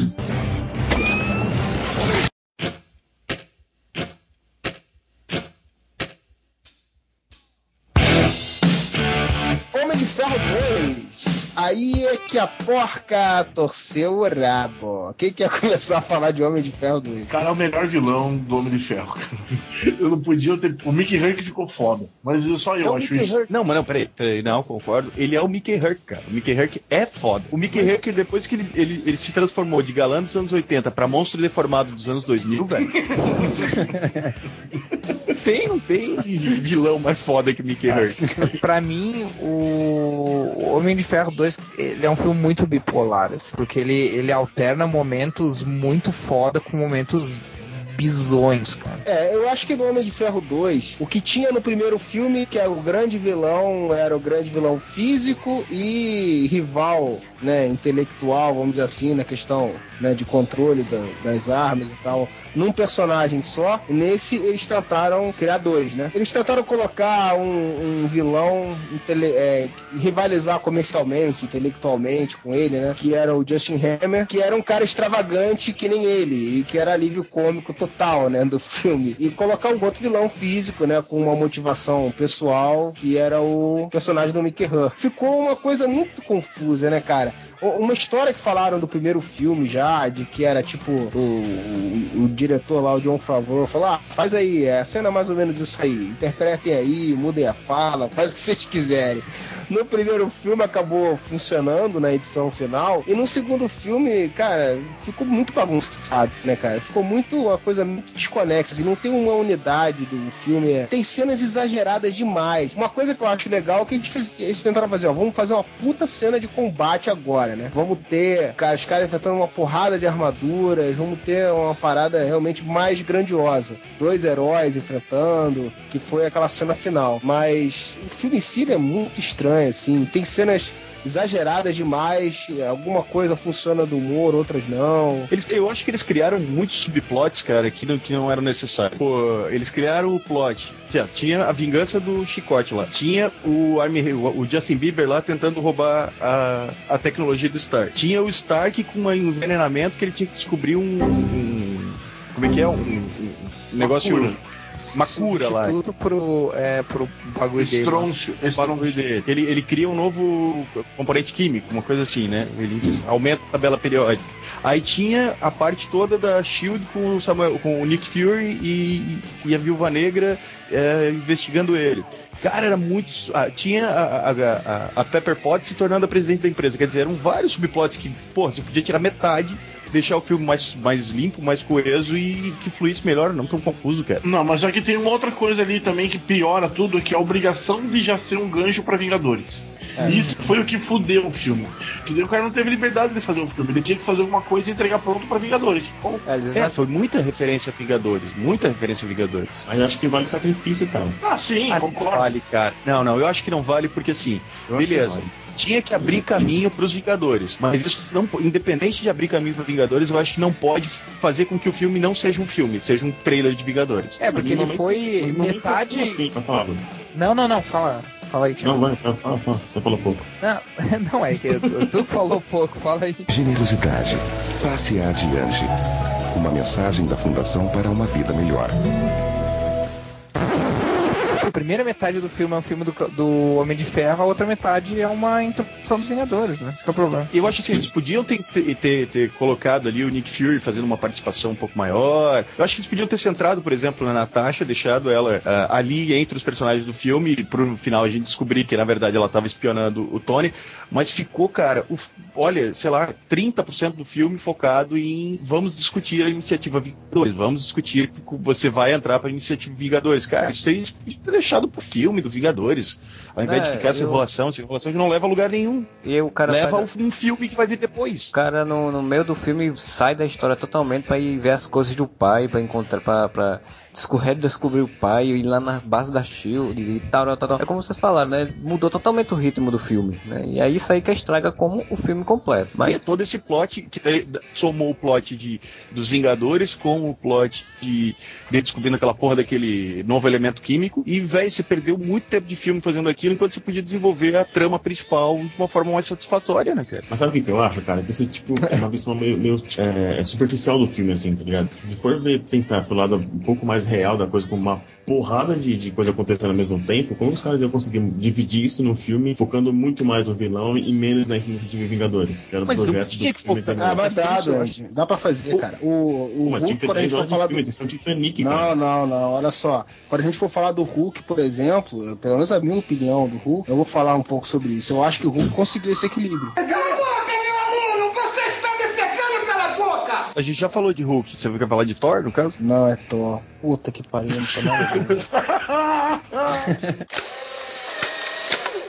Homem de Ferro 2. Aí é que a porca torceu o rabo. Quem quer começar a falar de Homem de Ferro 2? O cara é o melhor vilão do Homem de Ferro. cara. Eu não podia ter. O Mickey Hank ficou foda. Mas só eu É acho isso. Hurt. Não, mas não, peraí, peraí, não, concordo. Ele é o Mickey Herc, cara. O Mickey Herc é foda. O Mickey Herc, depois que ele, ele, ele se transformou de galã dos anos 80 pra monstro deformado dos anos 2000, velho. tem, não tem vilão mais foda que o Mickey Herc. Pra mim, o Homem de Ferro 2 ele é um filme muito bipolar, assim, porque ele, ele alterna momentos muito foda com momentos bizonhos, cara. É, eu acho que no Homem de Ferro 2, o que tinha no primeiro filme, que era o grande vilão, era o grande vilão físico e rival, né, intelectual, vamos dizer assim, na questão né, de controle da- das armas e tal, num personagem só. Nesse, eles tentaram criar dois, né? Eles tentaram colocar um, um vilão intele- é, rivalizar comercialmente, intelectualmente com ele, né? Que era o Justin Hammer, que era um cara extravagante que nem ele, e que era alívio cômico total, né, do filme. E colocar um outro vilão físico, né, com uma motivação pessoal, que era o personagem do Mickey Rourke. Ficou uma coisa muito confusa, né, cara? Uma história que falaram do primeiro filme já, de que era tipo o, o- o diretor lá, o John Favreau, falou: ah, faz aí, é a cena é mais ou menos isso aí, interpretem aí, mudem a fala, faz o que vocês quiserem. No primeiro filme acabou funcionando na edição final, e no segundo filme, cara, ficou muito bagunçado, né, cara? Ficou muito uma coisa muito desconexa, assim, não tem uma unidade do filme. é- Tem cenas exageradas demais. Uma coisa que eu acho legal é que fez- eles tentaram fazer, ó, vamos fazer uma puta cena de combate agora, né? Vamos ter os caras enfrentando uma porrada de armaduras, vamos ter uma parada realmente mais grandiosa. Dois heróis enfrentando, que foi aquela cena final. Mas o filme em si é muito estranho, assim. Tem cenas exageradas demais, alguma coisa funciona do humor, outras não. Eles, eu acho que eles criaram muitos subplots, cara, que não, que não eram necessários. Pô, eles criaram o plot. Tinha, tinha a vingança do chicote lá. Tinha o, Army, o Justin Bieber lá tentando roubar a, a tecnologia do Stark. Tinha o Stark com um envenenamento que ele tinha que descobrir um. um- como é que é? Um, um- um negócio. cura. Uma cura lá. Tudo pro, é, pro bagulho dele. Estrôncio. O bagulho dele. Ele, ele cria um novo componente químico, uma coisa assim, né? Ele aumenta a tabela periódica. Aí tinha a parte toda da Shield com o, Samuel, com o Nick Fury e, e a Viúva Negra é, investigando ele. Cara, era muito. ah, tinha a, a, a- a Pepper Potts se tornando a presidente da empresa. Quer dizer, eram vários subplots que, pô, você podia tirar metade deixar o filme mais, mais limpo, mais coeso e que fluísse melhor, não tão confuso, cara. Não, mas aqui tem uma outra coisa ali também que piora tudo, que é a obrigação de já ser um gancho pra Vingadores. Isso foi o que fudeu o filme. Que o cara não teve liberdade de fazer o filme. Ele tinha que fazer alguma coisa e entregar pronto pra Vingadores. É, É, foi muita referência a Vingadores, muita referência a Vingadores. Mas acho que vale o sacrifício, cara. ah, sim, Ah, não concordo. vale, cara. Não, não, eu acho que não vale porque assim, Eu que beleza, vale. tinha que abrir caminho pros Vingadores, mas isso não, independente de abrir caminho para Vingadores, eu acho que não pode fazer com que o filme não seja um filme, seja um trailer de Vingadores. É, porque ele foi metade. Sim, pra falar. Bruno. Não, não, não, fala. Fala aí, Thiago. Não, vai, fala, fala, fala, você falou pouco. Não, não é que eu- tu falou pouco, fala aí. Generosidade. Passe adiante. Uma mensagem da Fundação para uma vida melhor. Primeira metade do filme é um filme do, do Homem de Ferro, a outra metade é uma introdução dos Vingadores, né? Esse é o problema. Eu acho assim, eles podiam ter, ter, ter- colocado ali o Nick Fury fazendo uma participação um pouco maior. Eu acho que eles podiam ter centrado, por exemplo, na Natasha, deixado ela ah, ali entre os personagens do filme, e pro final a gente descobrir que na verdade ela estava espionando o Tony, mas ficou, cara, o olha, sei lá, 30% do filme focado em vamos discutir a iniciativa Vingadores, vamos discutir que você vai entrar para a iniciativa Vingadores. Cara, isso aí deixado pro filme do Vingadores, ao invés de É, ficar essa eu- enrolação, essa enrolação que não leva a lugar nenhum. E o cara Leva um filme que vai vir depois. O cara no, no meio do filme sai da história totalmente pra ir ver as coisas do pai, pra encontrar, pra, pra descobrir, descobrir o pai, ir lá na base da Shield e tal, tal, tal. É como vocês falaram, né? Mudou totalmente o ritmo do filme, né? E é isso aí que estraga como o filme completo. Mas Mas é todo esse plot que somou o plot de, dos Vingadores com o plot de, de descobrindo aquela porra daquele novo elemento químico. E, velho, você perdeu muito tempo de filme fazendo aquilo enquanto você podia desenvolver a trama principal de uma forma mais satisfatória, né, cara? Mas sabe o que, que eu acho, cara? Que isso, tipo, é uma visão meio, meio, é, superficial do filme, assim, tá ligado? Se for ver, pensar pelo lado um pouco mais real da coisa, como uma porrada de, de coisa acontecendo ao mesmo tempo, como os caras iam conseguir dividir isso no filme, focando muito mais no vilão e menos na iniciativa Vingadores, que era o Mas projeto do que também. Ah, mas dá, Duende. Dá pra fazer, cara. O, o Mas tinha Hulk, que ter quando a três gente for horas de falar filme, do... tem que ser um Titanic, cara. Não, não, não, olha só. Quando a gente for falar do Hulk, por exemplo, pelo menos a minha opinião do Hulk, eu vou falar um pouco sobre isso. Eu acho que o Hulk conseguiu esse equilíbrio. Cala a boca, meu aluno! Você está me secando pela boca! A gente já falou de Hulk, você quer falar de Thor, no caso? Não, é Thor. Puta que pariu, não tô nada.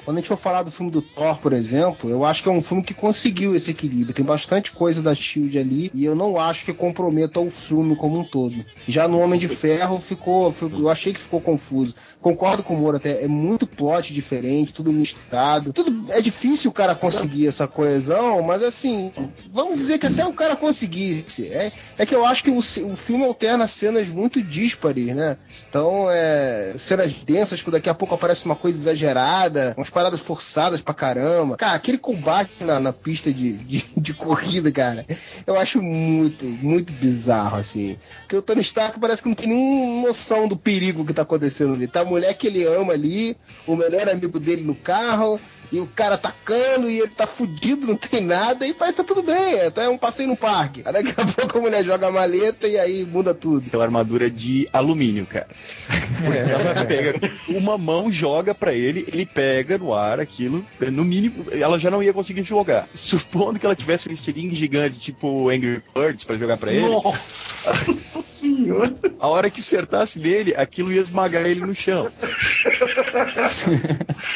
Quando a gente for falar do filme do Thor, por exemplo, eu acho que é um filme que conseguiu esse equilíbrio. Tem bastante coisa da Shield ali e eu não acho que comprometa o filme como um todo. Já no Homem de Ferro ficou, ficou- eu achei que ficou confuso. Concordo com o Moro até, é muito plot diferente, tudo misturado. Tudo é difícil o cara conseguir essa coesão, mas assim, vamos dizer que até o cara conseguisse. É, é que eu acho que o, o filme alterna cenas muito díspares, né? Então, é. Cenas densas que daqui a pouco aparece uma coisa exagerada, umas paradas forçadas pra caramba. Cara, aquele combate na, na pista de, de, de corrida, cara, eu acho muito, muito bizarro, assim. Porque o Tony Stark parece que não tem nenhuma noção do perigo que tá acontecendo ali. Tá a mulher que ele ama ali, o melhor amigo dele no carro. E o cara atacando e ele tá fudido, não tem nada, e parece que tá tudo bem, é até um passeio no parque. Aí daqui a pouco a mulher joga a maleta e aí muda tudo. Aquela armadura de alumínio, cara. Porque ela pega uma mão, joga pra ele, ele pega no ar aquilo, no mínimo, ela já não ia conseguir jogar. Supondo que ela tivesse um estilingue gigante, tipo Angry Birds, pra jogar pra ele, Nossa senhora! a hora que acertasse nele, aquilo ia esmagar ele no chão.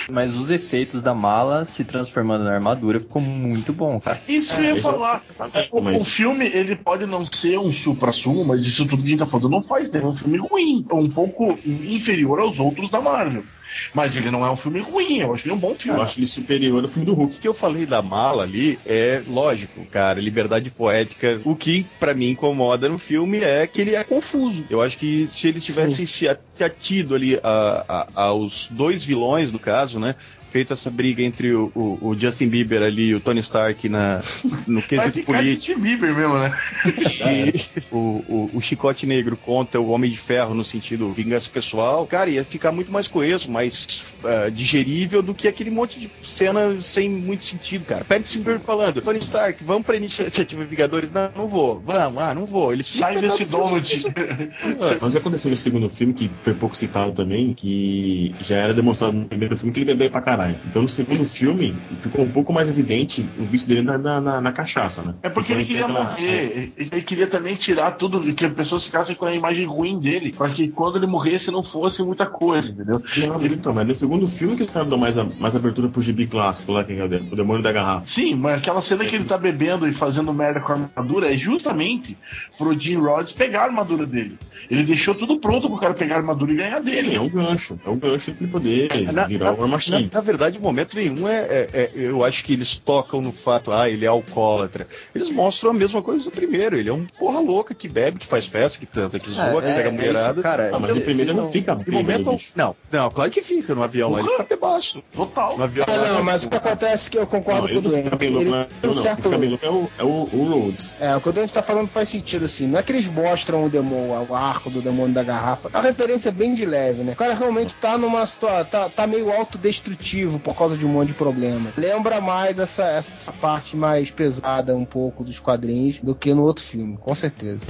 Mas os efeitos da mala se transformando na armadura ficou muito bom, cara. Isso que eu ia eu falar. O, mas- o filme, ele pode não ser um supra-sumo, mas isso tudo que a gente tá falando não faz dele um filme ruim. É um pouco inferior aos outros da Marvel. Mas ele não é um filme ruim, eu acho ele um bom filme. Eu acho ele superior ao filme do Hulk. O que eu falei da mala ali é lógico, cara, liberdade poética. O que pra mim incomoda no filme é que ele é confuso. Eu acho que se eles tivessem se atido ali a- a- aos dois vilões, no caso, né? Feito essa briga entre o, o- o Justin Bieber ali e o Tony Stark na, no quesito político. Justin Bieber mesmo, né? E o, o, Chicote Negro contra o Homem de Ferro no sentido vingança pessoal, cara, ia ficar muito mais coeso, mais ah, digerível do que aquele monte de cena sem muito sentido, cara. Pede Silver falando, Tony Stark, vamos pra iniciativa Vingadores? Não, não vou. Vamos, ah, não vou. Eles Sai desse metade do donut. filme. Mas o que aconteceu no segundo filme, que foi pouco citado também, que já era demonstrado no primeiro filme que ele bebeu pra caralho. Pai. Então no segundo filme ficou um pouco mais evidente o vício dele na, na, na- cachaça, né? É porque Então ele queria aquela- morrer. Ele ele queria também tirar tudo, que as pessoas ficassem com a imagem ruim dele, para que quando ele morresse não fosse muita coisa, entendeu? Não, então, mas no segundo filme que os caras dão mais, a- mais abertura pro gibi clássico lá, que é o de- o Demônio da Garrafa. Sim, mas aquela cena que ele tá bebendo e fazendo merda com a armadura é justamente pro Jim Rhodes pegar a armadura dele. Ele deixou tudo pronto pro cara pegar a armadura e ganhar Sim, dele. é um gancho. É um gancho pra ele poder Na- virar o War Na, Machine. na verdade, em momento nenhum é, é- é- Eu acho que eles tocam no fato, ah, ele é alcoólatra. Eles mostram a mesma coisa do primeiro. Ele é um porra louca que bebe, que faz festa, que tanta, que zoa, que é, pega é mulherada. isso, cara. Ah, mas no primeiro ele não fica bêbado, momento. bicho. Não, não, claro que fica no avião lá. Ele fica bebaço. Total. No avião Ah, não, mas o que acontece é que eu concordo Não, com o não Duane. bem não, não, não. certo- bem louco é o, é o, o Rhodes. É, o que o Dante tá falando faz sentido, assim. Não é que eles mostram o demônio, o arco do demônio da garrafa. É uma referência bem de leve, né? O cara realmente tá numa situação. Tá, tá meio autodestrutivo por causa de um monte de problema. Lembra mais essa, essa parte mais pesada um pouco dos quadrinhos do que no outro filme, com certeza.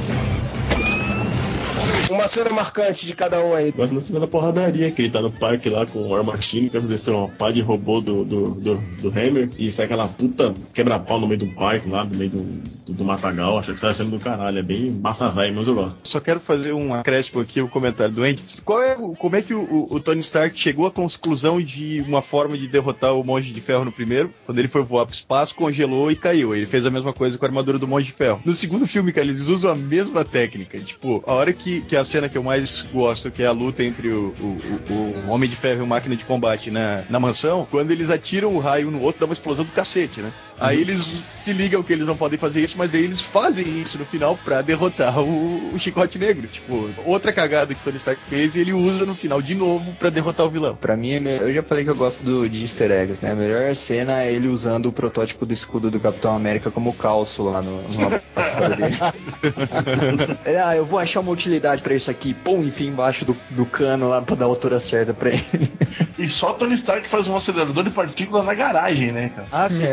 Uma cena marcante de cada um aí. Gosto da cena da porradaria, que ele tá no parque lá com o Machine, que desceu uma pá de robô do, do, do, do Hammer, e sai aquela puta quebra-pau no meio do parque lá, no meio do, do, do matagal. Acho que sai sendo do caralho. É bem massa velho, mas eu gosto. Só quero fazer um acréscimo aqui, um comentário doente. Qual é, o- como é que o, o- o Tony Stark chegou à conclusão de uma forma de derrotar o Monge de Ferro no primeiro? Quando ele foi voar pro espaço, congelou e caiu. Ele fez a mesma coisa com a armadura do Monge de Ferro. No segundo filme, cara, eles usam a mesma técnica. Tipo, a hora que, que a cena que eu mais gosto, que é a luta entre o, o, o- o Homem de Ferro e o Máquina de Combate na, na mansão, quando eles atiram o raio um no outro, dá uma explosão do cacete, né? Aí eles se ligam que eles não podem fazer isso, mas daí eles fazem isso no final pra derrotar o, o Chicote Negro. Tipo, outra cagada que Tony Stark fez e ele usa no final de novo pra derrotar o vilão. Pra mim, é me- eu já falei que eu gosto do, de easter eggs, né? A melhor cena é ele usando o protótipo do escudo do Capitão América como calço lá no, partida dele. Ele, ah, eu vou achar uma utilidade pra isso aqui. Pum, enfim, embaixo do, do cano lá pra dar a altura certa pra ele. E só Tony Stark faz um acelerador de partícula na garagem, né, cara? Ah, sim.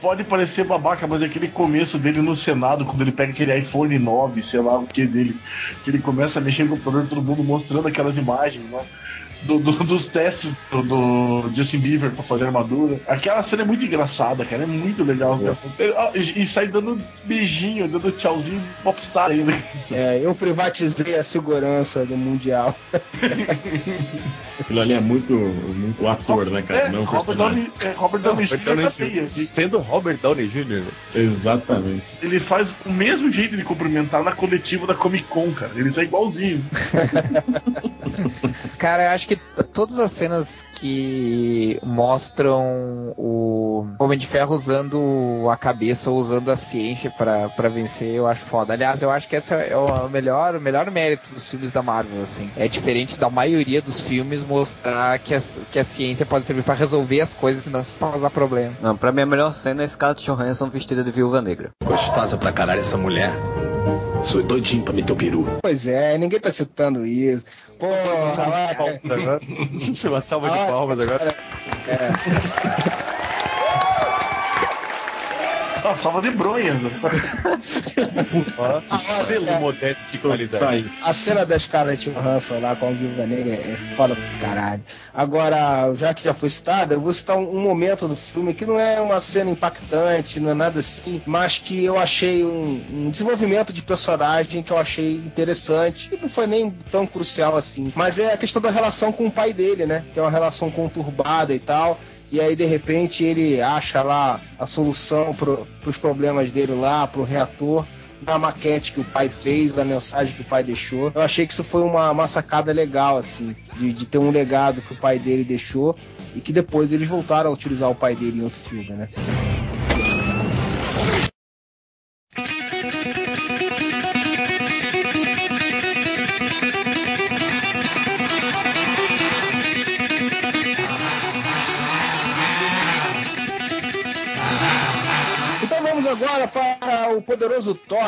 Pode parecer babaca, mas é aquele começo dele no Senado, quando ele pega aquele iPhone 9, sei lá o que dele, que ele começa a mexer no computador, todo mundo mostrando aquelas imagens, né? Do- do- dos testes do, do Justin Bieber pra fazer armadura. Aquela cena é muito engraçada, cara. É muito legal. Ah, E, e sai dando beijinho, dando tchauzinho popstar ainda. É, eu privatizei a segurança do Mundial. Aquilo ali é muito, muito o ator, né, cara? É, não Robert. Downey, é, Robert Downey Jr. Downey Jr. Sendo Robert Downey Jr. Exatamente. Ele faz o mesmo jeito de cumprimentar na coletiva da Comic Con, cara. Ele sai igualzinho. Cara, eu acho que t- todas as cenas que mostram o Homem de Ferro usando a cabeça ou usando a ciência pra pra vencer, eu acho foda. Aliás, eu acho que esse é o melhor, o melhor mérito dos filmes da Marvel, assim. É diferente da maioria dos filmes mostrar que a, que a ciência pode servir pra resolver as coisas e não causar problema. Não, pra mim a melhor cena é Scarlett Johansson vestida de viúva negra. Gostosa pra caralho essa mulher. Sou doidinho pra meter o peru. Pois é, ninguém tá citando isso. Pô, Uma salva de palmas agora. Ah, salva de bronhas. né? Selo modesto de qualidade. A cena da Scarlett Johansson lá com a Viúva Negra é foda pra caralho. Agora, já que já foi citada, eu vou citar um, um momento do filme que não é uma cena impactante, não é nada assim, mas que eu achei um, um desenvolvimento de personagem que eu achei interessante e não foi nem tão crucial assim. Mas é a questão da relação com o pai dele, né? Que é uma relação conturbada e tal. E aí, de repente, ele acha lá a solução pro, pros problemas dele lá, pro reator na maquete que o pai fez, da mensagem que o pai deixou. Eu achei que isso foi uma, uma sacada legal, assim, de, de ter um legado que o pai dele deixou e que depois eles voltaram a utilizar o pai dele em outro filme, né? Agora para o poderoso Thor,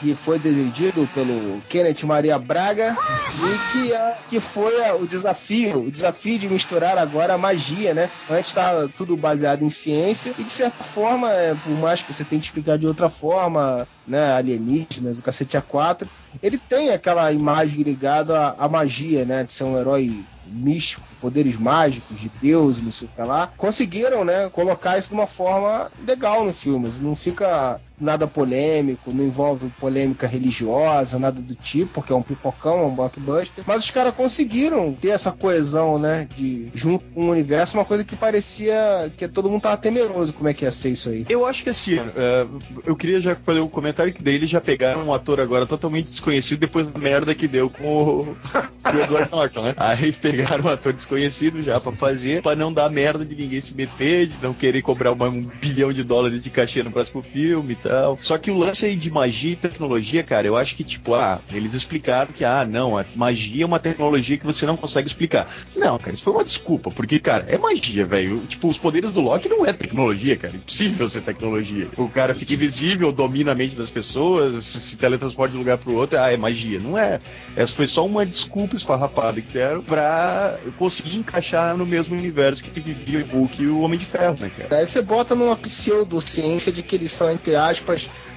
que foi dirigido pelo Kenneth Maria Braga e que, é- que foi é, o desafio, o desafio de misturar agora a magia, né? Antes estava tudo baseado em ciência e de certa forma, é, por mais que você tente explicar de outra forma, né, alienígenas, o cacete A4, ele tem aquela imagem ligada à, à magia, né, de ser um herói místico, poderes mágicos de Deus, não sei o que lá, conseguiram, né, colocar isso de uma forma legal no filme. Não fica nada polêmico, não envolve polêmica religiosa, nada do tipo, porque é um pipocão, é um blockbuster. Mas os caras conseguiram ter essa coesão, né, de junto com o universo, uma coisa que parecia que todo mundo tava temeroso como é que ia ser isso aí. Eu acho que assim, é, eu queria já fazer um comentário que daí eles já pegaram um ator agora totalmente desconhecido depois da merda que deu com o, com o Edward Norton, né? Aí pegaram um ator desconhecido já pra fazer, pra não dar merda de ninguém se meter, de não querer cobrar uma, um bilhão de dólares de cachê no próximo filme e tal. Só que o lance aí de magia e tecnologia, cara, eu acho que, tipo, ah, eles explicaram que, ah, não, a magia é uma tecnologia que você não consegue explicar. Não, cara, isso foi uma desculpa, porque, cara, é magia, velho. Tipo, os poderes do Loki não é tecnologia, cara. É impossível ser tecnologia. O cara fica invisível, domina a mente das pessoas, se teletransporta de um lugar pro outro, ah, é magia. Não é. Essa foi só uma desculpa esfarrapada que deram pra conseguir encaixar no mesmo universo que vivia o Hulk e o Homem de Ferro, né, cara? Daí você bota numa pseudociência de que eles são, entre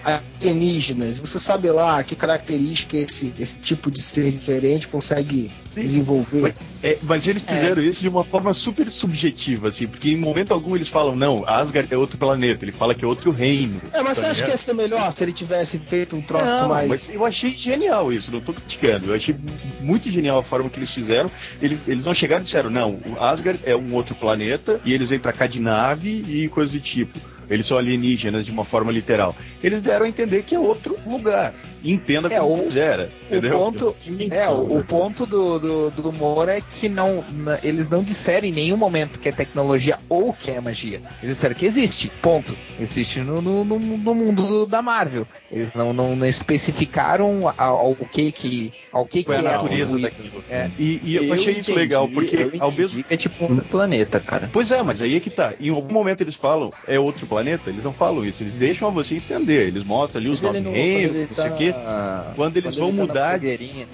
alienígenas. Você sabe lá que característica esse, esse tipo de ser diferente consegue Sim. desenvolver. Mas, é, mas eles fizeram é. isso de uma forma super subjetiva, assim, porque em momento algum eles falam, não, Asgard é outro planeta, ele fala que é outro reino. É, mas tá você acha que ia ser melhor se ele tivesse feito um troço não, mais. Mas eu achei genial isso, não tô criticando. Eu achei muito genial a forma que eles fizeram. Eles, eles não chegaram e disseram, não, Asgard é um outro planeta e eles vêm para cá de nave e coisa do tipo eles são alienígenas de uma forma literal. Eles deram a entender que é outro lugar. Entenda é, como quiser, entendeu? O ponto, é, o, o ponto do, do, do, humor é que não, eles não disseram em nenhum momento que é tecnologia ou que é magia. Eles disseram que existe, ponto. Existe no, no, no, no mundo da Marvel. Eles não, não, não especificaram ao, ao, que que ao que, que é a natureza daquilo. É. E, e eu, eu, achei entendi, isso legal, porque ao mesmo é tipo um planeta, cara. Pois é, mas aí é que tá. Em algum momento eles falam é outro planeta, eles não falam isso, eles deixam você entender, eles mostram ali os nove reinos, não sei o quê. Tá quando eles quando vão ele tá mudar.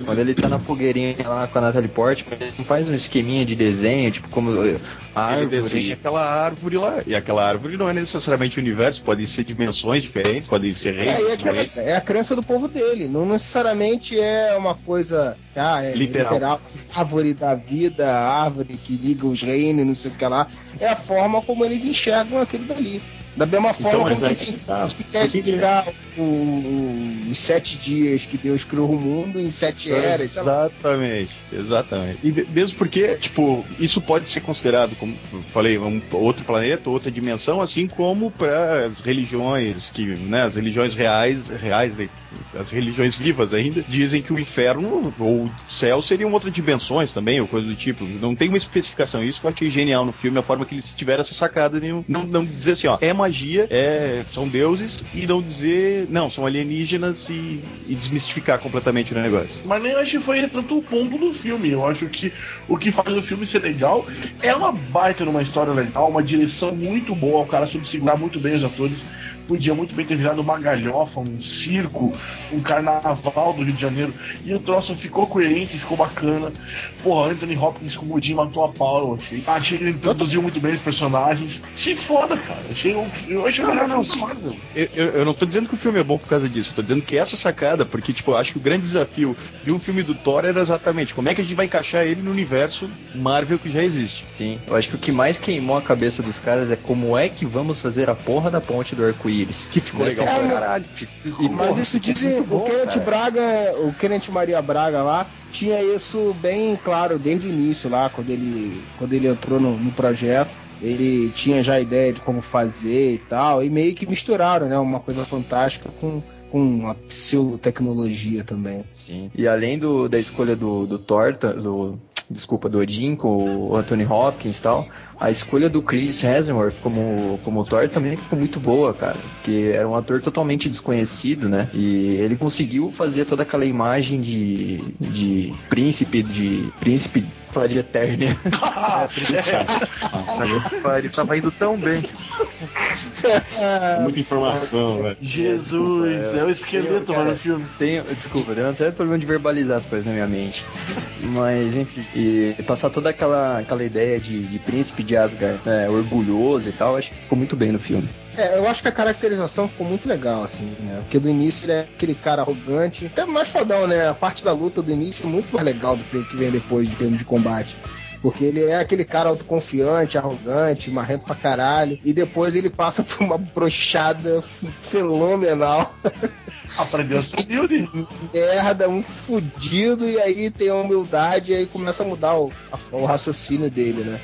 Quando ele tá na fogueirinha lá com a Natalie Portman, ele não faz um esqueminha de desenho, tipo como a árvore. Ele desenha aquela árvore lá. E aquela árvore não é necessariamente o universo, podem ser dimensões diferentes, podem ser reinos. É, é, é, a crença do povo dele. Não necessariamente é uma coisa. Ah, é literal. literal. Árvore da vida, árvore que liga os reinos, não sei o que lá. É a forma como eles enxergam aquilo dali. Da mesma então, forma então, como assim, tá. que quer explicar os sete dias que Deus criou o mundo em sete eras. Exatamente, exatamente. E mesmo porque, tipo, isso pode ser considerado, como falei, um outro planeta, outra dimensão, assim como para as religiões que, né, as religiões reais, reais, né, as religiões vivas ainda, dizem que o inferno ou o céu seriam outras dimensões também, ou coisa do tipo. Não tem uma especificação. Isso que eu achei genial no filme, a forma que eles tiveram essa sacada de não, não dizer assim, ó, é magia, é, são deuses, e não dizer, não, são alienígenas e, e desmistificar completamente o negócio. Mas nem acho que foi tanto o ponto do filme. Eu acho que o que faz o filme ser legal é uma baita numa história legal, uma direção muito boa, o cara soube segurar muito bem os atores podia muito bem ter virado uma galhofa, um circo, um carnaval do Rio de Janeiro. E o troço ficou coerente, ficou bacana. Porra, Anthony Hopkins como o Jim matou a pau, eu achei. Achei que ele introduziu muito bem os personagens. Achei foda, cara. Achei, eu achei não, não, não, eu, eu, eu, não tô dizendo que o filme é bom por causa disso, tô dizendo que essa sacada, porque, tipo, eu acho que o grande desafio de um filme do Thor era exatamente como é que a gente vai encaixar ele no universo Marvel que já existe. Sim, eu acho que o que mais queimou a cabeça dos caras é como é que vamos fazer a porra da ponte do arco-íris arco-íris. Que ficou legal pra caralho. E, mas isso dizem, o Kenneth Braga, o Kenneth Maria Braga lá, tinha isso bem claro desde o início lá, quando ele, quando ele entrou no, no projeto ele tinha já a ideia de como fazer e tal, e meio que misturaram, né, uma coisa fantástica com, com uma pseudo-tecnologia também. Sim. E além do, da escolha do, do Torta, do, desculpa, do Odin com o Anthony Hopkins e tal, a escolha do Chris Hemsworth como, como Thor também ficou muito boa, cara. Porque era um ator totalmente desconhecido, né? E ele conseguiu fazer toda aquela imagem de, de príncipe, de príncipe de Eternia. ele tava indo tão bem. Muita informação, velho. Jesus, é, é o esqueleto, mano, no filme. Tenho, desculpa, deu um certo problema de verbalizar as coisas na minha mente. Mas, enfim, e passar toda aquela, aquela ideia de, de príncipe de Asgard né, orgulhoso e tal, acho que ficou muito bem no filme. É, eu acho que a caracterização ficou muito legal, assim, né? Porque do início ele é aquele cara arrogante, até mais fodão, né? A parte da luta do início é muito mais legal do que o que vem depois em termos de combate. Porque ele é aquele cara autoconfiante, arrogante, marrento pra caralho. E depois ele passa por uma brochada fenomenal. Aprendeu a ser humilde. Merda, um fudido. E aí tem a humildade e aí começa a mudar o, o raciocínio dele, né?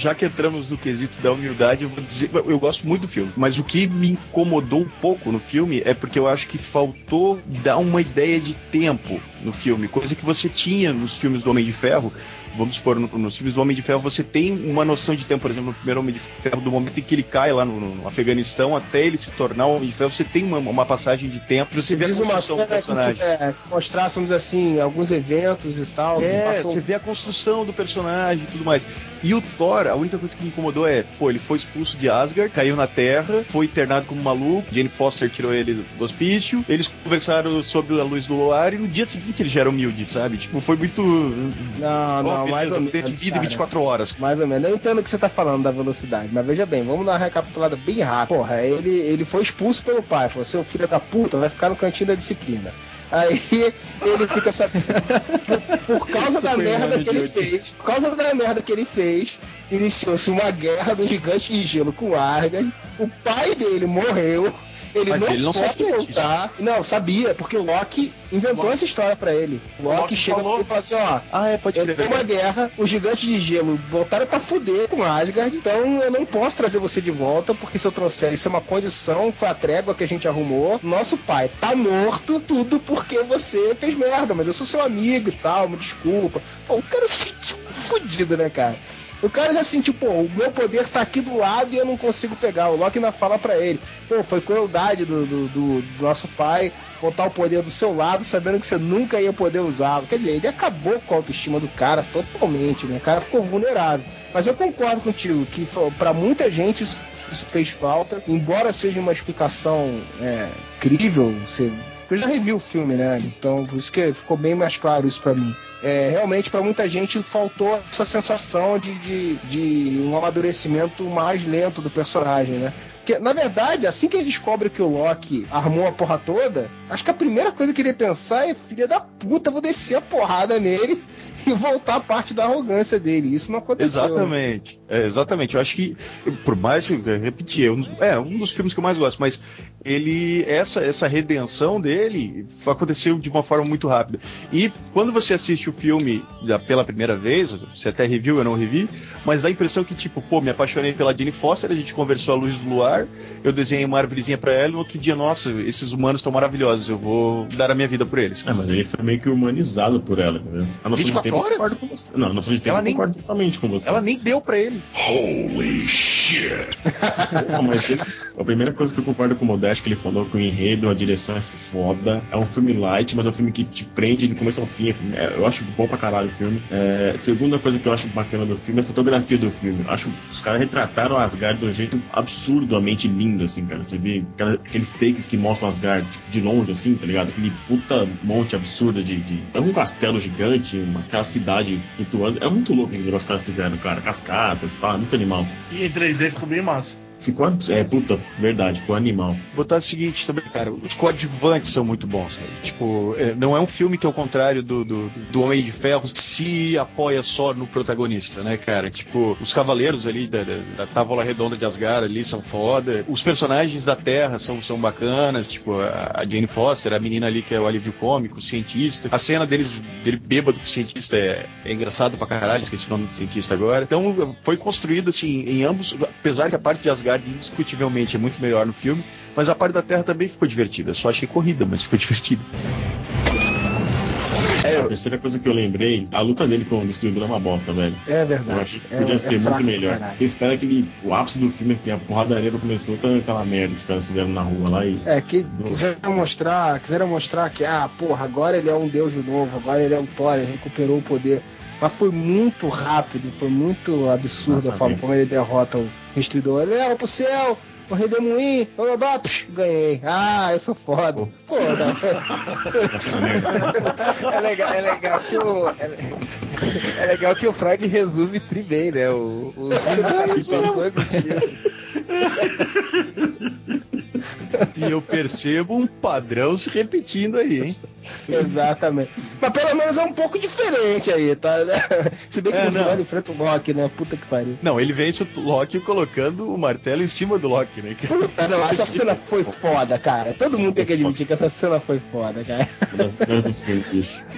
Já que entramos no quesito da humildade, eu vou dizer, eu gosto muito do filme, mas o que me incomodou um pouco no filme é porque eu acho que faltou dar uma ideia de tempo no filme, coisa que você tinha nos filmes do Homem de Ferro. Vamos supor, no- nos filmes do Homem de Ferro você tem uma noção de tempo, por exemplo, no primeiro Homem de Ferro, do momento em que ele cai lá no, no Afeganistão até ele se tornar o Homem de Ferro, você tem uma, uma passagem de tempo, você vê a construção do cena que personagem. é, mostrássemos assim, alguns eventos e tal. É, passou- você vê a construção do personagem e tudo mais. E o Thor, a única coisa que me incomodou é, pô, ele foi expulso de Asgard, caiu na Terra, foi internado como maluco, Jane Foster tirou ele do hospício, eles conversaram sobre a luz do luar e no dia seguinte ele já era humilde, sabe? Tipo, foi muito. Não, não, Ó, mais ou menos. de vida cara. 24 horas. Mais ou menos. Eu entendo o que você tá falando da velocidade, mas veja bem, vamos dar uma recapitulada bem rápida. Porra, ele, ele foi expulso pelo pai, falou: seu filho da puta vai ficar no cantinho da disciplina. Aí ele fica sabendo. Por, por causa da merda que ele fez, por causa da merda que ele fez, iniciou-se uma guerra do gigante de gelo com Argan. O pai dele morreu. Ele Mas não, ele não pode sabia disso. voltar. Não, sabia, porque o Loki inventou Loki. essa história pra ele. O Loki, Loki chega falou. e fala assim: ó, Ah, é, pode eu crer. tenho uma guerra, os gigantes de gelo voltaram pra fuder com Asgard, então eu não posso trazer você de volta, porque se eu trouxer isso é uma condição, foi a trégua que a gente arrumou. Nosso pai tá morto, tudo porque você fez merda, mas eu sou seu amigo e tal, me desculpa. Pô, o cara se fudido, né, cara? O cara já sentiu, pô, o meu poder tá aqui do lado e eu não consigo pegar. O Loki ainda fala pra ele, pô, foi crueldade do, do, do- do nosso pai botar o poder do seu lado, sabendo que você nunca ia poder usá-lo. Quer dizer, ele acabou com a autoestima do cara totalmente, né? O cara ficou vulnerável. Mas eu concordo contigo que pra muita gente isso, isso fez falta, embora seja uma explicação é, crível, você eu já revi o filme, né? Então, por isso que ficou bem mais claro isso pra mim. É, realmente, pra muita gente, faltou essa sensação de, de, de um amadurecimento mais lento do personagem, né? Porque, na verdade, assim que ele descobre que o Loki armou a porra toda, acho que a primeira coisa que ele ia pensar é: filha da puta, vou descer a porrada nele e voltar a parte da arrogância dele. Isso não aconteceu. Exatamente. É, exatamente. Eu acho que, por mais que repetir, é um, é um dos filmes que eu mais gosto, mas ele essa essa redenção dele aconteceu de uma forma muito rápida. E quando você assiste o filme pela primeira vez, você até reviu, eu não revi, mas dá a impressão que tipo, pô, me apaixonei pela Jane Foster, a gente conversou à luz do luar, eu desenhei uma árvorezinha pra ela e no outro dia, nossa, esses humanos estão maravilhosos, eu vou dar a minha vida por eles. É, mas ele foi meio que humanizado por ela, entendeu? A noção de 24 tempo eu horas? concordo com você. Não, a noção de tempo Ela eu nem- concordo totalmente com você. Ela nem deu pra ele. Holy shit. Não, mas ele- a primeira coisa que eu concordo com o Modeste que ele falou que o enredo, a direção é foda. É um filme light, mas é um filme que te prende do começo ao fim. É, eu acho bom pra caralho o filme. É, segunda coisa que eu acho bacana do filme é a fotografia do filme. Acho que os caras retrataram Asgard de um jeito lindo, assim, cara. Você vê aqueles takes que mostram Asgard tipo, de longe, assim, tá ligado? Aquele puta monte absurdo de. de... É um castelo gigante, uma, aquela cidade flutuando. É muito louco aquele negócio que os caras fizeram, cara. Cascatas e tal, é muito animal. E em 3D ficou bem massa. Ficou. É, puta, verdade, ficou animal. botar o seguinte também, cara, os coadjuvantes são muito bons. né? Tipo, é, não é um filme que, ao contrário do, do, do Homem de Ferro, se apoia só no protagonista, né, cara? Tipo, os cavaleiros ali da, da, da Távola Redonda de Asgard ali são foda. Os personagens da Terra são, são bacanas, tipo, a, a Jane Foster, a menina ali que é o alívio cômico, o cientista. A cena deles, dele bêbado com o cientista é, é engraçado pra caralho, esqueci o nome do cientista agora. Então, foi construído, assim, em ambos, apesar que a parte de Asgard indiscutivelmente é muito melhor no filme, mas a parte da Terra também ficou divertida. Só achei corrida, mas ficou divertida. É, A eu- terceira coisa que eu lembrei, a luta dele com o Destruidor é uma bosta, velho. É Eu verdade. achei que É- podia é ser fraco muito melhor. espera que ele, o ápice do filme é que a porradaria começou, tá aquela merda que os caras fizeram na rua lá e. É, que quiseram mostrar, quiseram mostrar que, ah, porra, agora ele é um deus de novo, agora ele é um Thor, ele recuperou o poder. Mas foi muito rápido, foi muito absurdo a forma Exatamente. como ele derrota o Destruidor. Ele leva pro céu, o redemoinho, blá, psh, ganhei. Ah, eu sou foda. Pô, né? É legal, é legal que o. É, é legal que o Freud resume tri bem, né? O, situações do filme. E eu percebo um padrão se repetindo aí, hein? Exatamente. Mas pelo menos é um pouco diferente aí, tá? Se bem que É, no não. final ele enfrenta o Loki, né? Puta que pariu. Não, ele vence o Loki colocando o martelo em cima do Loki, né? Puta, não, essa cena foi foda, cara. Todo mundo tem que admitir que essa cena foi foda, cara.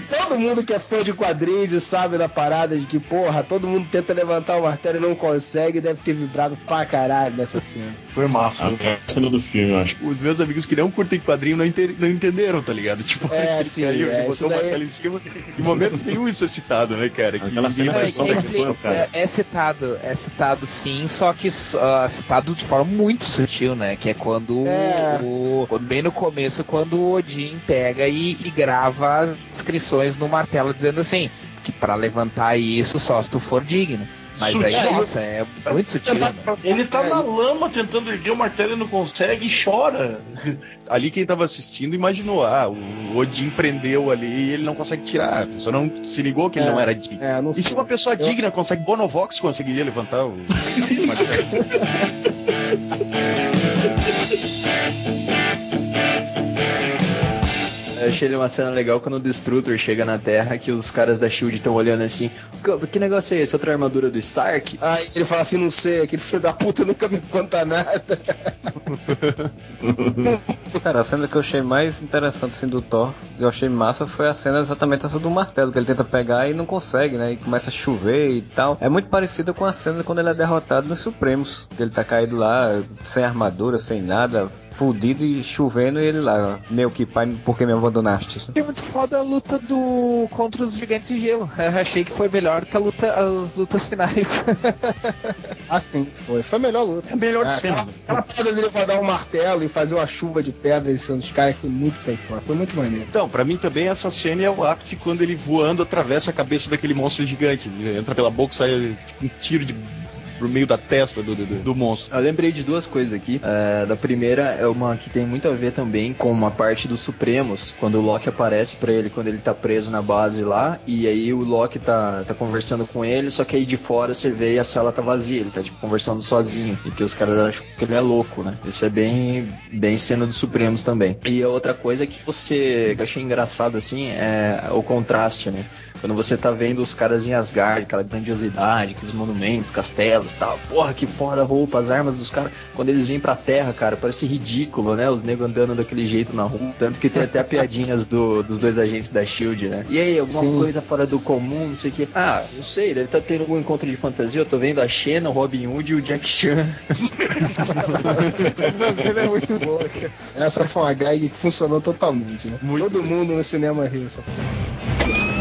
Todo mundo que é fã de quadrinhos e sabe da parada de que, porra, todo mundo tenta levantar o martelo e não consegue, deve ter vibrado pra caralho nessa cena. Foi massa. A cena do filme, eu acho. Os meus amigos que não curtem quadrinho não, não entenderam, tá ligado? Tipo, É, sim, caiu, é, botou o daí- martelo em cima. Em momento nenhum isso é citado, né, cara? Que Aquela ninguém cena vai só- É, é, é citado, é citado sim, só que ah, citado de forma muito sutil, né? Que é quando, É. o, bem no começo, quando o Odin pega e, e grava inscrições no martelo dizendo assim, que pra levantar isso só se tu for digno. Mas aí, É, nossa, é muito sutil, né? Ele tá É, na e- lama tentando erguer o martelo e não consegue e chora. Ali quem tava assistindo imaginou, ah, o Odin prendeu ali e ele não consegue tirar. A pessoa não se ligou que ele É, não era digno. É, não E se uma pessoa Eu- digna consegue, Bonovox conseguiria levantar o o martelo? Eu achei ele uma cena legal quando o Destrutor chega na Terra, que os caras da SHIELD estão olhando assim, "Que- que negócio é esse? Outra armadura do Stark? Aí ele fala assim, não sei, aquele filho da puta nunca me conta nada. Cara, a cena que eu achei mais interessante assim, do Thor, que eu achei massa, foi a cena exatamente essa do martelo, que ele tenta pegar e não consegue, né? E começa a chover e tal. É muito parecida com a cena quando ele é derrotado nos Supremos, que ele tá caído lá, sem armadura, sem nada, fudido e chovendo, e ele lá, meu que pai, por que me abandonaste? Achei muito foda a luta do contra os gigantes de gelo. Eu achei que foi melhor que a luta, as lutas finais. Assim, foi. Foi a melhor luta. É a melhor É, cena. Aquela, parada dele levantar um martelo e fazer uma chuva de pedras em cima dos caras que muito foi foda. Foi muito maneiro. Então, pra mim também essa cena é o ápice quando ele voando atravessa a cabeça daquele monstro gigante. Ele entra pela boca e sai tipo, um tiro de pro meio da testa do, do, do monstro. Eu lembrei de duas coisas aqui. É, da primeira é uma que tem muito a ver também com uma parte dos Supremos, quando o Loki aparece pra ele quando ele tá preso na base lá, e aí o Loki tá, tá conversando com ele, só que aí de fora você vê e a sala tá vazia, ele tá tipo conversando sozinho, e que os caras acham que ele é louco, né? Isso é bem, bem cena dos Supremos também. E a outra coisa que você que eu achei engraçado assim é o contraste, né? Quando você tá vendo os caras em Asgard, aquela grandiosidade, aqueles monumentos, castelos e tal. Porra, que foda a roupa, as armas dos caras. Quando eles vêm pra terra, cara, parece ridículo, né? Os negros andando daquele jeito na rua. Tanto que tem até piadinhas do- dos dois agentes da Shield, né? E aí, alguma Sim. coisa fora do comum, não sei o que. Ah, não sei, deve estar tendo algum encontro de fantasia. Eu tô vendo a Xena, o Robin Hood e o Jack Chan. Ele é muito bom. Essa foi uma gag que funcionou totalmente, né? Todo mundo no cinema riu. essa porra.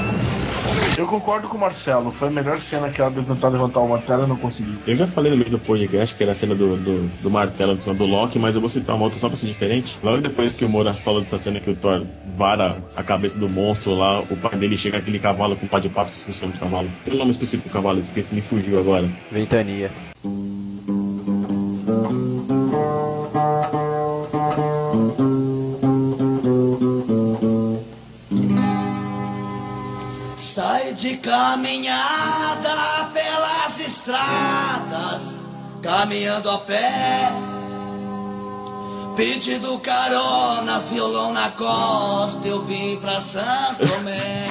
Eu concordo com o Marcelo, foi a melhor cena que ela de tentar levantar o martelo e não conseguiu. Eu já falei no meio do podcast que era a cena do, do, do martelo de cima do Loki, mas eu vou citar uma outra só pra ser diferente. Logo depois que o Moura falou dessa cena que o Thor vara a cabeça do monstro lá, o pai dele chega aquele cavalo com pá de pato, que esqueci o nome do cavalo. Tem um nome específico do cavalo, esqueci, me fugiu agora. Ventania. De caminhada pelas estradas, caminhando a pé, pedindo carona, violão na costa, eu vim pra Santo Tomé.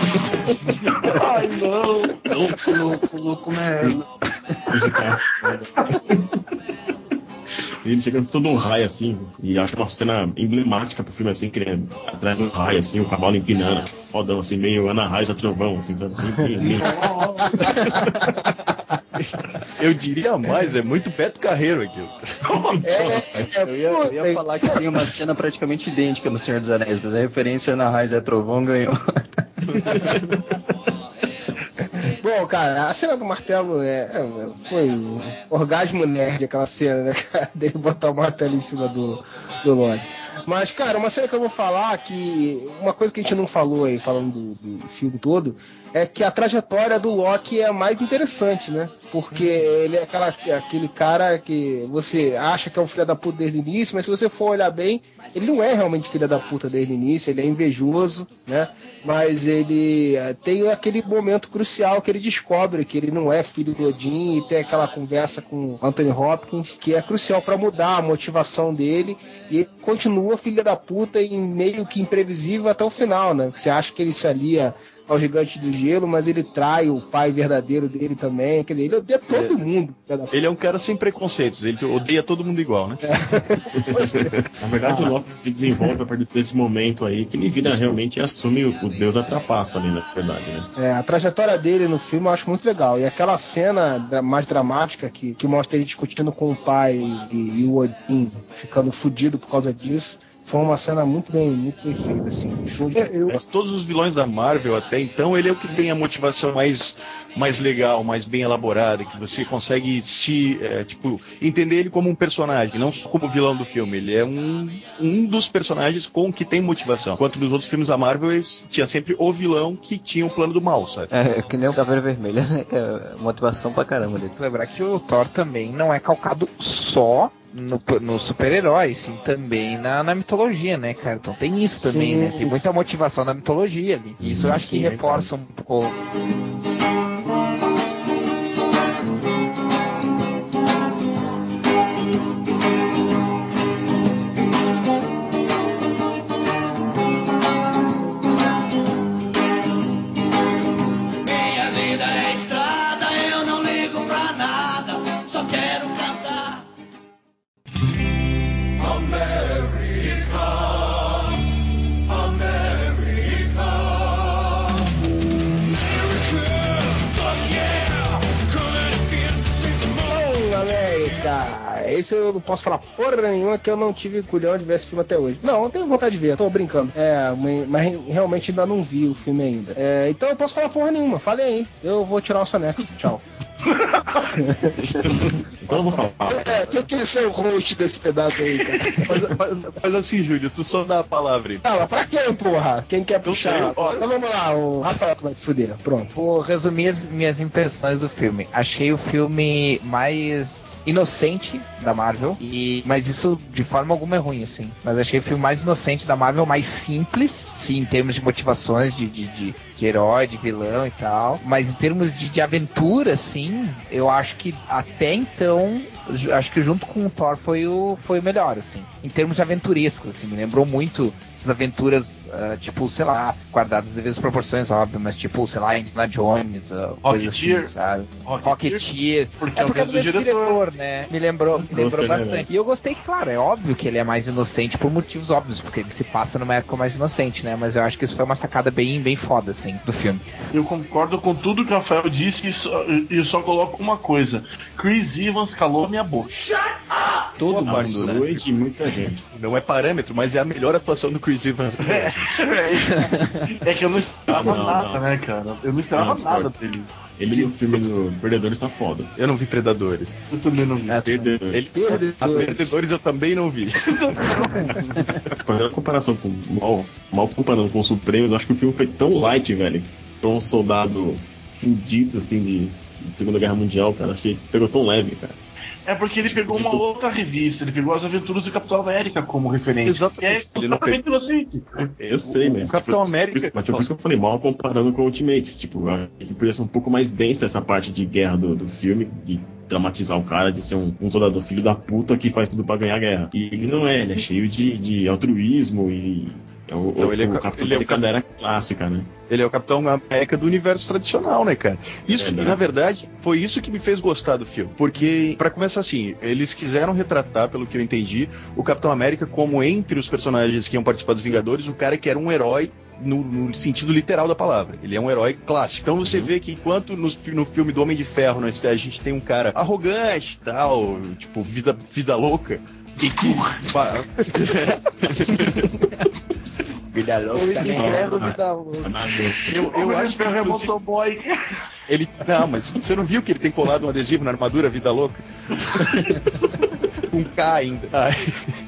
Ai não! Louco, louco, louco, merda. Ele chega todo um raio assim, e acho uma cena emblemática pro filme assim, que ele é atrás de um raio assim, o cavalo empinando, fodão assim, meio Ana Raiz a trovão, assim, sabe? Eu diria mais, é muito Beto Carreiro aquilo. É, Eu ia, eu ia falar que tem uma cena praticamente idêntica no Senhor dos Anéis, mas a referência na Raiz é Trovão ganhou. Bom, cara, a cena do martelo é, é- foi um orgasmo nerd, aquela cena, né, cara, dele botar o martelo em cima do, do Loki. Mas, cara, uma cena que eu vou falar que. Uma coisa que a gente não falou aí, falando do, do filme todo, é que a trajetória do Loki é mais interessante, né? Porque ele é aquela, aquele cara que você acha que é um filho da puta desde o início, mas se você for olhar bem, ele não é realmente filho da puta desde o início, ele é invejoso, né? Mas ele eh, tem aquele momento crucial que ele descobre que ele não é filho do Odin e tem aquela conversa com Anthony Hopkins que é crucial para mudar a motivação dele e ele continua filho da puta e meio que imprevisível até o final, né? Você acha que ele se alia ao gigante do gelo, mas ele trai o pai verdadeiro dele também. Quer dizer, ele odeia todo mundo. Ele é um cara sem preconceitos, ele odeia todo mundo igual, né? Na verdade, o Loki se desenvolve a partir desse momento aí, que ele vira realmente e assume o, o Deus atrapaça ali, na verdade, né? É, a trajetória dele no filme eu acho muito legal. E aquela cena mais dramática que, que mostra ele discutindo com o pai e, e o Odin ficando fudido por causa disso. Foi uma cena muito bem, muito bem feita, assim. Show de... Mas todos os vilões da Marvel até então, ele é o que tem a motivação mais, mais legal, mais bem elaborada, que você consegue se, é, tipo, entender ele como um personagem, não só como vilão do filme. Ele é um, um dos personagens com que tem motivação. Enquanto nos outros filmes da Marvel, tinha sempre o vilão que tinha o plano do mal, sabe? É, que nem o Caveira Vermelha, né? Que é motivação pra caramba dele. Lembrar que o Thor também não é calcado só no, no super-herói, sim, também na, na mitologia, né, cara? Então tem isso também, Sim. né? Tem muita motivação na mitologia ali. Isso eu acho que é reforça um pouco. Esse eu não posso falar porra nenhuma que eu não tive culhão de ver esse filme até hoje. Não, eu tenho vontade de ver, tô brincando. É, mas- realmente ainda não vi o filme ainda. É, então eu posso falar porra nenhuma, falei aí. Eu vou tirar o soneca. Tchau. Então eu vou falar. É, eu queria ser o host desse pedaço aí, cara. Faz, faz- faz assim, Júlio, tu só dá a palavra aí. Tá, mas pra quem, porra? Quem quer puxar? sei, ó. Então vamos lá, o Rafael que vai se fuder. Pronto. Vou resumir as minhas impressões do filme. Achei o filme mais inocente da Marvel, e mas isso de forma alguma é ruim, assim. Mas achei o filme mais inocente da Marvel, mais simples, sim, em termos de motivações de, de, de, de herói, de vilão e tal. Mas em termos de, de aventura, sim, eu acho que até então, ju- acho que junto com o Thor foi o, foi o melhor, assim. Em termos de aventurescos, assim, me lembrou muito essas aventuras, ah, tipo, sei lá, guardadas as devidas proporções, óbvio, mas tipo, sei lá, Indiana Jones, ah, coisa assim, Rocketeer. sabe? Rocketeer, porque é é o por causa do mesmo diretor. diretor, né? Me lembrou, me lembrou Gostei, né, bastante. velho? E eu gostei, claro, é óbvio que ele é mais inocente por motivos óbvios, porque ele se passa numa época mais inocente, né? Mas eu acho que isso foi uma sacada bem, bem foda, assim, do filme. Eu concordo com tudo que o Rafael disse e só, eu só coloco uma coisa. Chris Evans calou a minha boca. Todo A mundo, né? muita gente. Não é parâmetro, mas é a melhor atuação do Chris Evans. É que eu não esperava Não, nada, não. né, cara? Eu não esperava Não, nada dele. Ele e o filme do Perdedores tá foda. Eu não vi Predadores. Eu também não vi. Perdedores. Ele, a Perdedores eu também não vi. Fazendo a comparação com mal, mal comparando com o Supremos, eu acho que o filme foi tão light, velho. Pra um soldado fudido assim de, de Segunda Guerra Mundial, cara. Achei que pegou tão leve, cara. É porque ele pegou uma outra revista, ele pegou as aventuras do Capitão América como referência. Exatamente. É Ele não completamente inocente. Eu sei, mas. O Capitão tipo, América- Mas tipo, por isso que eu falei mal comparando com Ultimates. Tipo, eu acho que podia ser um pouco mais densa essa parte de guerra do, do filme, de dramatizar o cara, de ser um, um soldado filho da puta que faz tudo pra ganhar a guerra. E ele não é, ele é cheio de, de altruísmo e. É o, Então, o, ele é o ca- Capitão ele é o América da era clássica, né? Ele é o Capitão América do universo tradicional, né, cara? Isso, É, na verdade, foi isso que me fez gostar do filme. Porque, pra começar assim, eles quiseram retratar, pelo que eu entendi, o Capitão América como entre os personagens que iam participar dos Vingadores, o cara que era um herói no, no sentido literal da palavra. Ele é um herói clássico. Então você vê que enquanto no, no filme do Homem de Ferro nós, a gente tem um cara arrogante e tal, tipo, vida, vida louca. E que. Vida louca, o vida eu, eu acho que. é inclusive, motoboy. Ele, não, mas você não viu que ele tem colado um adesivo na armadura Vida Louca? um K ainda.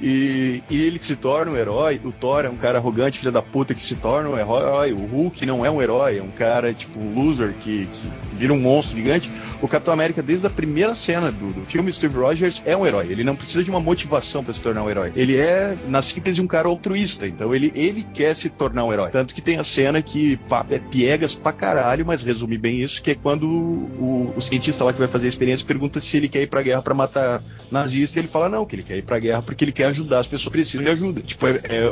E, e ele se torna um herói. O Thor é um cara arrogante, filho da puta, que se torna um herói. O Hulk não é um herói, é um cara, tipo, um loser que, que vira um monstro gigante. O Capitão América, desde a primeira cena do, do filme, Steve Rogers é um herói. Ele não precisa de uma motivação para se tornar um herói. Ele é, na síntese, um cara altruísta. Então ele, ele quer se tornar um herói. Tanto que tem a cena que pá, é piegas pra caralho, mas resume bem isso, que é quando o, o cientista lá que vai fazer a experiência pergunta se ele quer ir pra guerra para matar nazista, e ele fala não, que ele quer ir pra guerra porque ele quer ajudar as pessoas precisam de ajuda. Tipo, é, é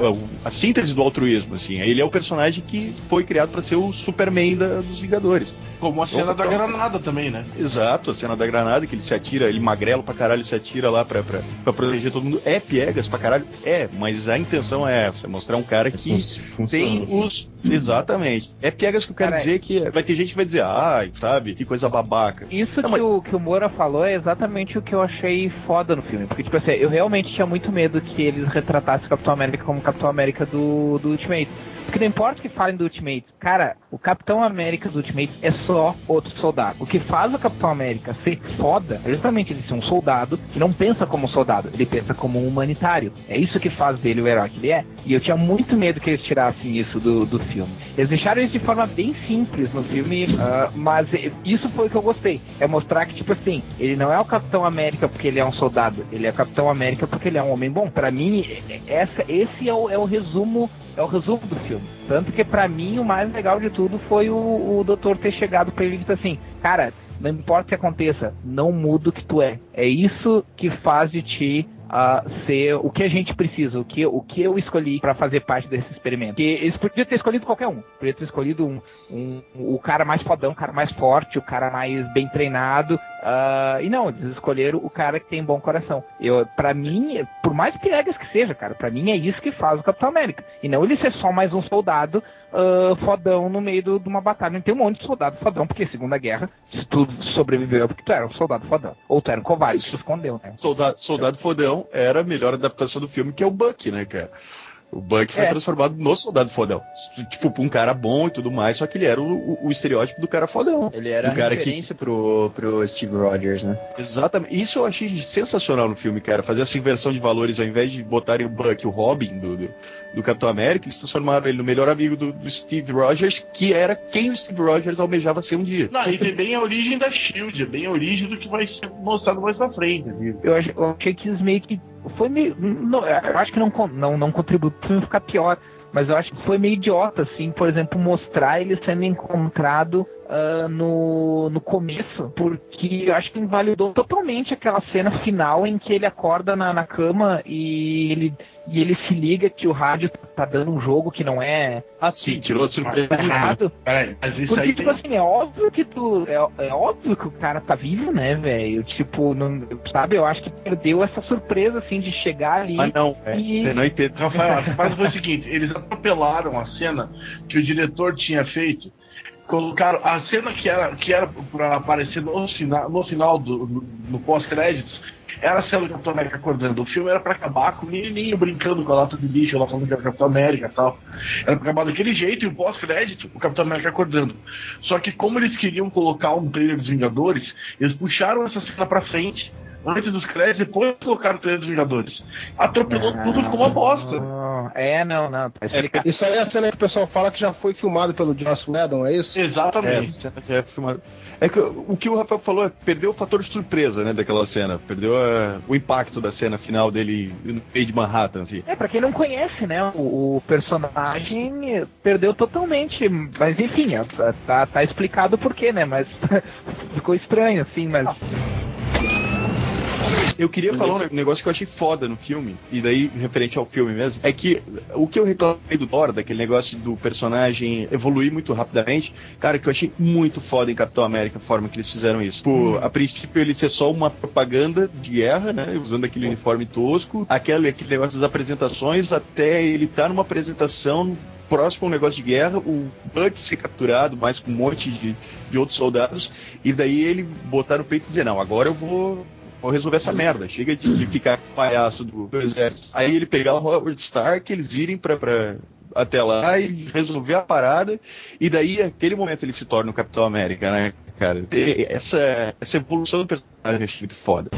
a síntese do altruísmo, assim. Ele é o personagem que foi criado para ser o Superman da, dos Vingadores. Como a cena da granada também, né? Exato, a cena da granada, que ele se atira, ele magrelo pra caralho, se atira lá pra, pra, pra proteger todo mundo. É piegas pra caralho? É, mas a intenção é essa, é mostrar um cara que tem os. Exatamente. É piegas que eu quero Cara, dizer que vai ter gente que vai dizer, ai, sabe, que coisa babaca. Isso Não, que, mas- o, que o Moura falou é exatamente o que eu achei foda no filme. Porque, tipo assim, eu realmente tinha muito medo que eles retratassem o Capitão América como o Capitão América do, do Ultimate. Porque não importa o que falem do Ultimate, cara, o Capitão América do Ultimate é só outro soldado. O que faz o Capitão América ser foda é justamente ele ser um soldado que não pensa como soldado, ele pensa como um humanitário. É isso que faz dele o herói que ele é. E eu tinha muito medo que eles tirassem isso do, do filme. Eles deixaram isso de forma bem simples no filme, ah, mas eh, isso foi o que eu gostei. É mostrar que, tipo assim, ele não é o Capitão América porque ele é um soldado, ele é o Capitão América porque ele é um homem bom. Pra mim, eh, essa, esse é o, é o resumo. É o resumo do filme. Tanto que pra mim o mais legal de tudo foi o, o doutor ter chegado pra ele e dito assim, cara, não importa o que aconteça, não muda o que tu é. É isso que faz de ti a ser o que a gente precisa, o que, o que eu escolhi pra fazer parte desse experimento. Que eles podiam ter escolhido qualquer um. Podia ter escolhido um, um- o cara mais fodão, o cara mais forte, o cara mais bem treinado. Ah, e não, eles escolheram o cara que tem bom coração. Eu, para mim, por mais piegas que seja, cara, pra mim é isso que faz o Capitão América. E não ele ser só mais um soldado ah, fodão no meio do- de uma batalha. Tem um monte de soldado fodão, porque Segunda Guerra, se tu sobreviveu é porque tu era um soldado fodão. Ou tu era um covarde, se escondeu, né? Soldado, Soldado Fodão era a melhor adaptação do filme, que é o Buck, né, cara? O Buck foi É. transformado no Soldado Fodão. Tipo, um cara bom e tudo mais, só que ele era o, o- o estereótipo do cara fodão. Ele era o a cara que referência pro, pro Steve Rogers, né? Exatamente. Isso eu achei sensacional no filme, cara. Fazer essa inversão de valores, ao invés de botarem o Buck, o Robin do, do, do Capitão América, eles transformaram ele no melhor amigo do, do Steve Rogers, que era quem o Steve Rogers almejava ser um dia. Não, e tem bem a origem da Shield, é bem a origem do que vai ser mostrado mais pra frente, viu? eu, eu achei que eles meio que. Foi meio. Não, eu acho que não, não, não contribuiu filme ficar pior. Mas eu acho que foi meio idiota, assim, por exemplo, mostrar ele sendo encontrado ah, no, no começo, porque eu acho que invalidou totalmente aquela cena final em que ele acorda na, na cama e ele, e ele se liga que o rádio tá dando um jogo que não é Ah, sim, tirou a surpresa. tá errado. Peraí, mas isso Porque, aí tipo tem... assim, é óbvio que tu. É, é óbvio que o cara tá vivo, né, velho? Tipo, não, sabe, eu acho que perdeu essa surpresa, assim, de chegar ali. Ah, não. É, E- Você não entende. Rafael, a fase foi o seguinte: eles atropelaram a cena que o diretor tinha feito. Colocaram a cena que era, que era pra aparecer no final, no, final do no, no pós-créditos. Era a cena do Capitão América acordando. O filme era pra acabar com o menininho brincando com a lata de lixo lá falando que era o Capitão América e tal. Era pra acabar daquele jeito e o pós-crédito, o Capitão América acordando. Só que como eles queriam colocar um trailer dos Vingadores, eles puxaram essa cena pra frente. Antes dos créditos, depois colocaram o trailer dos Vingadores. Atropelou tudo, ficou uma bosta. Ah, É, não, não, tá explicado. Isso aí é a cena que o pessoal fala que já foi filmado pelo Joss Whedon, é isso? É, Exatamente. já é filmada. É que o que o Rafael falou é perdeu o fator de surpresa, né, daquela cena. Perdeu a- o impacto da cena final dele no meio de Manhattan, assim. É, pra quem não conhece, né, o, o personagem perdeu totalmente. Mas enfim, é, tá, tá explicado por quê, né? Mas ficou estranho, assim, mas. Eu queria falar um negócio que eu achei foda no filme, e daí, referente ao filme mesmo, é que o que eu reclamei do Thor, daquele negócio do personagem evoluir muito rapidamente, cara, que eu achei muito foda em Capitão América a forma que eles fizeram isso. Pô, a princípio ele ser só uma propaganda de guerra, né, usando aquele uniforme tosco, aquele, aquele negócio das apresentações, até ele estar numa apresentação próximo a um negócio de guerra, o Buck ser capturado, mais com um monte de, de outros soldados, e daí ele botar no peito e dizer, não, agora eu vou vou resolver essa merda. Chega de, de ficar o palhaço do, do exército. Aí ele pegar o Howard Stark, eles irem pra, pra, até lá e resolver a parada. E daí, aquele momento, ele se torna o Capitão América, né, cara? E essa, essa evolução do personagem achei muito foda.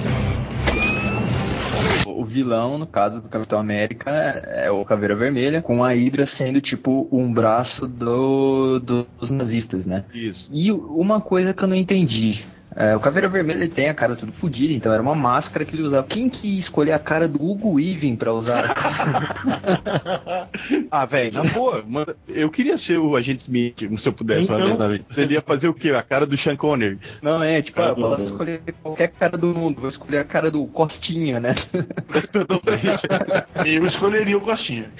vilão, no caso do Capitão América, é o Caveira Vermelha, com a Hydra sendo tipo um braço do, dos nazistas, né? Isso. E uma coisa que eu não entendi. É, o Caveira Vermelha ele tem a cara tudo fodida, então era uma máscara que ele usava. Quem que ia escolher a cara do Hugo Weaving pra usar? ah, velho, na boa, mano, eu queria ser o agente Smith, se eu pudesse uma Então- vez na vida. Ele ia fazer o quê? A cara do Sean Connery. Não, é, tipo, Cara ah, do- posso escolher qualquer cara do mundo, vou escolher a cara do Costinha, né? Eu escolheria o Costinha.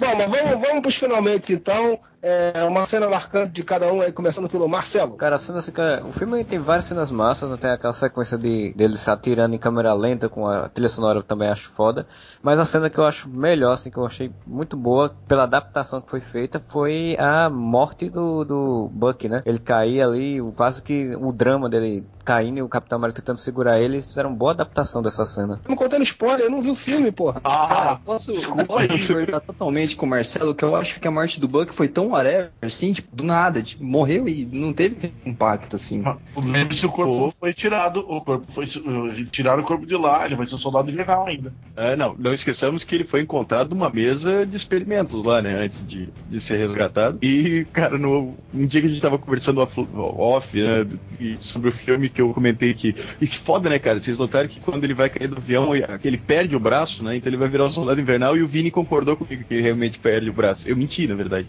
Bom, mas vamos, vamos pros finalmente então. É, uma cena marcante de cada um aí, começando pelo Marcelo. Cara, a cena assim, cara, o filme tem várias cenas massas, não tem aquela sequência de dele se atirando em câmera lenta com a trilha sonora eu também acho foda. Mas a cena que eu acho melhor, assim, que eu achei muito boa pela adaptação que foi feita, foi a morte do, do Buck, né? Ele cair ali, quase que o drama dele caindo e o Capitão América tentando segurar ele, eles fizeram boa adaptação dessa cena. Tô me contando spoiler, eu não vi o filme, porra. Ah, Posso, desculpa posso aí. totalmente com o Marcelo que eu acho que a morte do Buck foi tão whatever, assim, tipo, do nada, tipo, morreu e não teve impacto, assim. Lembre-se, o corpo foi tirado, o corpo foi. uh, Tiraram o corpo de lá, ele vai ser um soldado invernal ainda. É, não, não esqueçamos que ele foi encontrado numa mesa de experimentos lá, né, antes de, de ser resgatado. E, cara, no, um dia que a gente tava conversando off, né, sobre o filme que eu comentei que. E que foda, né, cara? Vocês notaram que quando ele vai cair do avião, ele perde o braço, né? Então ele vai virar um soldado invernal e o Vini concordou comigo que ele realmente perde o braço. Eu menti, na verdade.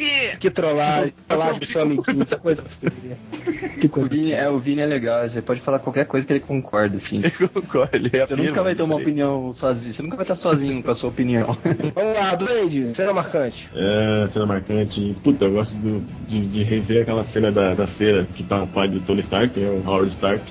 Pegadinha! Que trollagem, trollagem do seu amiguinho, essa coisa feia. Que O coisa Vini, é, o Vini é legal, você pode falar qualquer coisa que ele concorda, assim. Ele concorda, ele é Você nunca vai ter uma opinião sozinho, você nunca vai estar sozinho com a sua opinião. Vamos lá, Duende, cena marcante. É, cena marcante. Puta, eu gosto do- de, de rever aquela cena da, da feira que tá o pai do Tony Stark, né, o Howard Stark.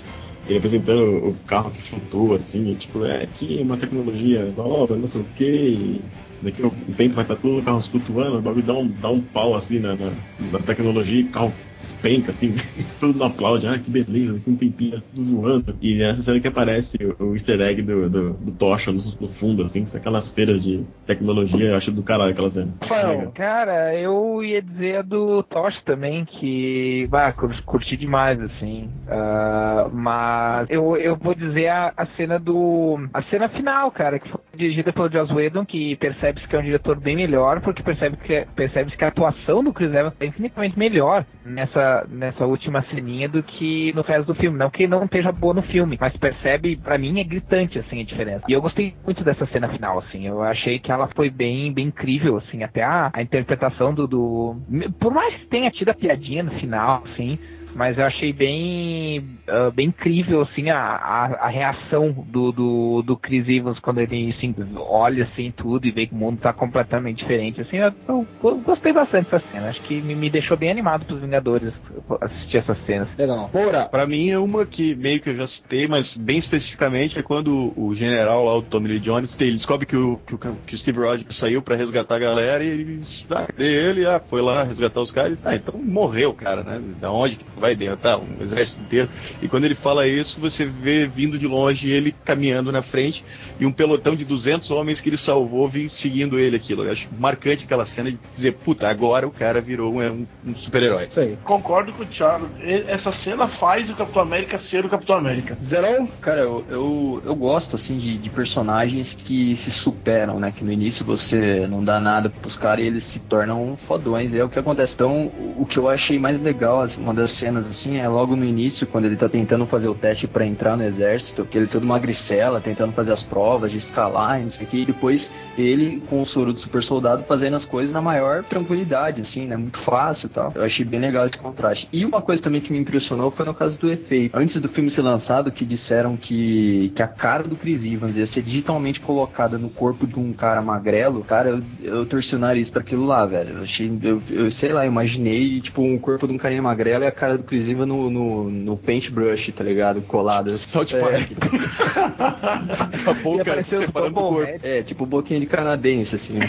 Ele apresentando o carro que flutua, assim, e, tipo, é aqui uma tecnologia nova, não sei o que, daqui a um tempo vai estar tudo carros flutuando, o bagulho dá um, dá um pau assim na, na, na tecnologia, e o carro despenca, assim, todo mundo aplaude, ah, que beleza, a um tempinho tudo voando. E nessa cena que aparece o, o easter egg do, do, do Tocha no, no fundo, assim, aquelas feiras de tecnologia, eu acho do caralho aquela cena. Rafael, Cara, eu ia dizer a do Tosh também, que, bah, cur- curti demais, assim. Ah, mas eu, eu vou dizer a, a cena do. A cena final, cara, que foi dirigida pelo Joss Whedon, que percebe-se que é um diretor bem melhor, porque percebe que, percebe que a atuação do Chris Evans é infinitamente melhor nessa, nessa última ceninha do que no resto do filme. Não que não esteja boa no filme, mas percebe, pra mim, é gritante, assim, a diferença. E eu gostei muito dessa cena final, assim. Eu achei que ela foi bem, bem incrível, assim, até a, a interpretação do, do. Por mais que tenha tido a piadinha no final, assim. Mas eu achei bem, ah, bem incrível, assim, a, a, a reação do, do, do Chris Evans quando ele, assim, olha, assim, tudo e vê que o mundo tá completamente diferente, assim, eu, eu- eu gostei bastante dessa cena. Acho que me, me deixou bem animado pros Vingadores assistir essas cenas. legal. Moura, Pra mim é uma que meio que eu já citei, mas bem especificamente é quando o general lá, o Tommy Lee Jones, ele descobre que o, que o, que o Steve Rogers saiu pra resgatar a galera e ele ah, ele? Ah, foi lá resgatar os caras. Ah, então morreu, cara, né? Da onde que vai derrotar? Um exército inteiro. E quando ele fala isso, você vê vindo de longe ele caminhando na frente e um pelotão de 200 homens que ele salvou vindo seguindo ele aquilo. Eu acho marcante aquela cena de dizer, puta, agora o cara virou um, um super-herói. isso aí. Concordo com o Thiago. Essa cena faz o Capitão América ser o Capitão América. Zerão, Cara, eu, eu, eu gosto, assim, de, de personagens que se superam, né? Que no início você não dá nada pros caras e eles se tornam fodões. É o que acontece. Então, o, o que eu achei mais legal, assim, uma das cenas, assim, é logo no início, quando ele tá tentando fazer o teste pra entrar no exército, que ele todo magricela, tentando fazer as provas de escalar e não sei o que, e depois ele, com o soro do super soldado, fazendo as coisas na maior tranquilidade, assim, né? Muito fácil e tal. Eu achei bem legal esse contraste. E uma coisa também que me impressionou foi no caso do efeito. Antes do filme ser lançado, que disseram que, que a cara do Chris Evans ia ser digitalmente colocada no corpo de um cara magrelo, cara, eu, eu torci o nariz pra aquilo lá, velho. Eu achei, eu, eu sei lá, imaginei, tipo, um corpo de um carinha magrelo e a cara Evans no, no, no paintbrush, tá ligado? Colado. South É. Park. a boca separando o corpo. É, tipo boquinha de canadense, assim.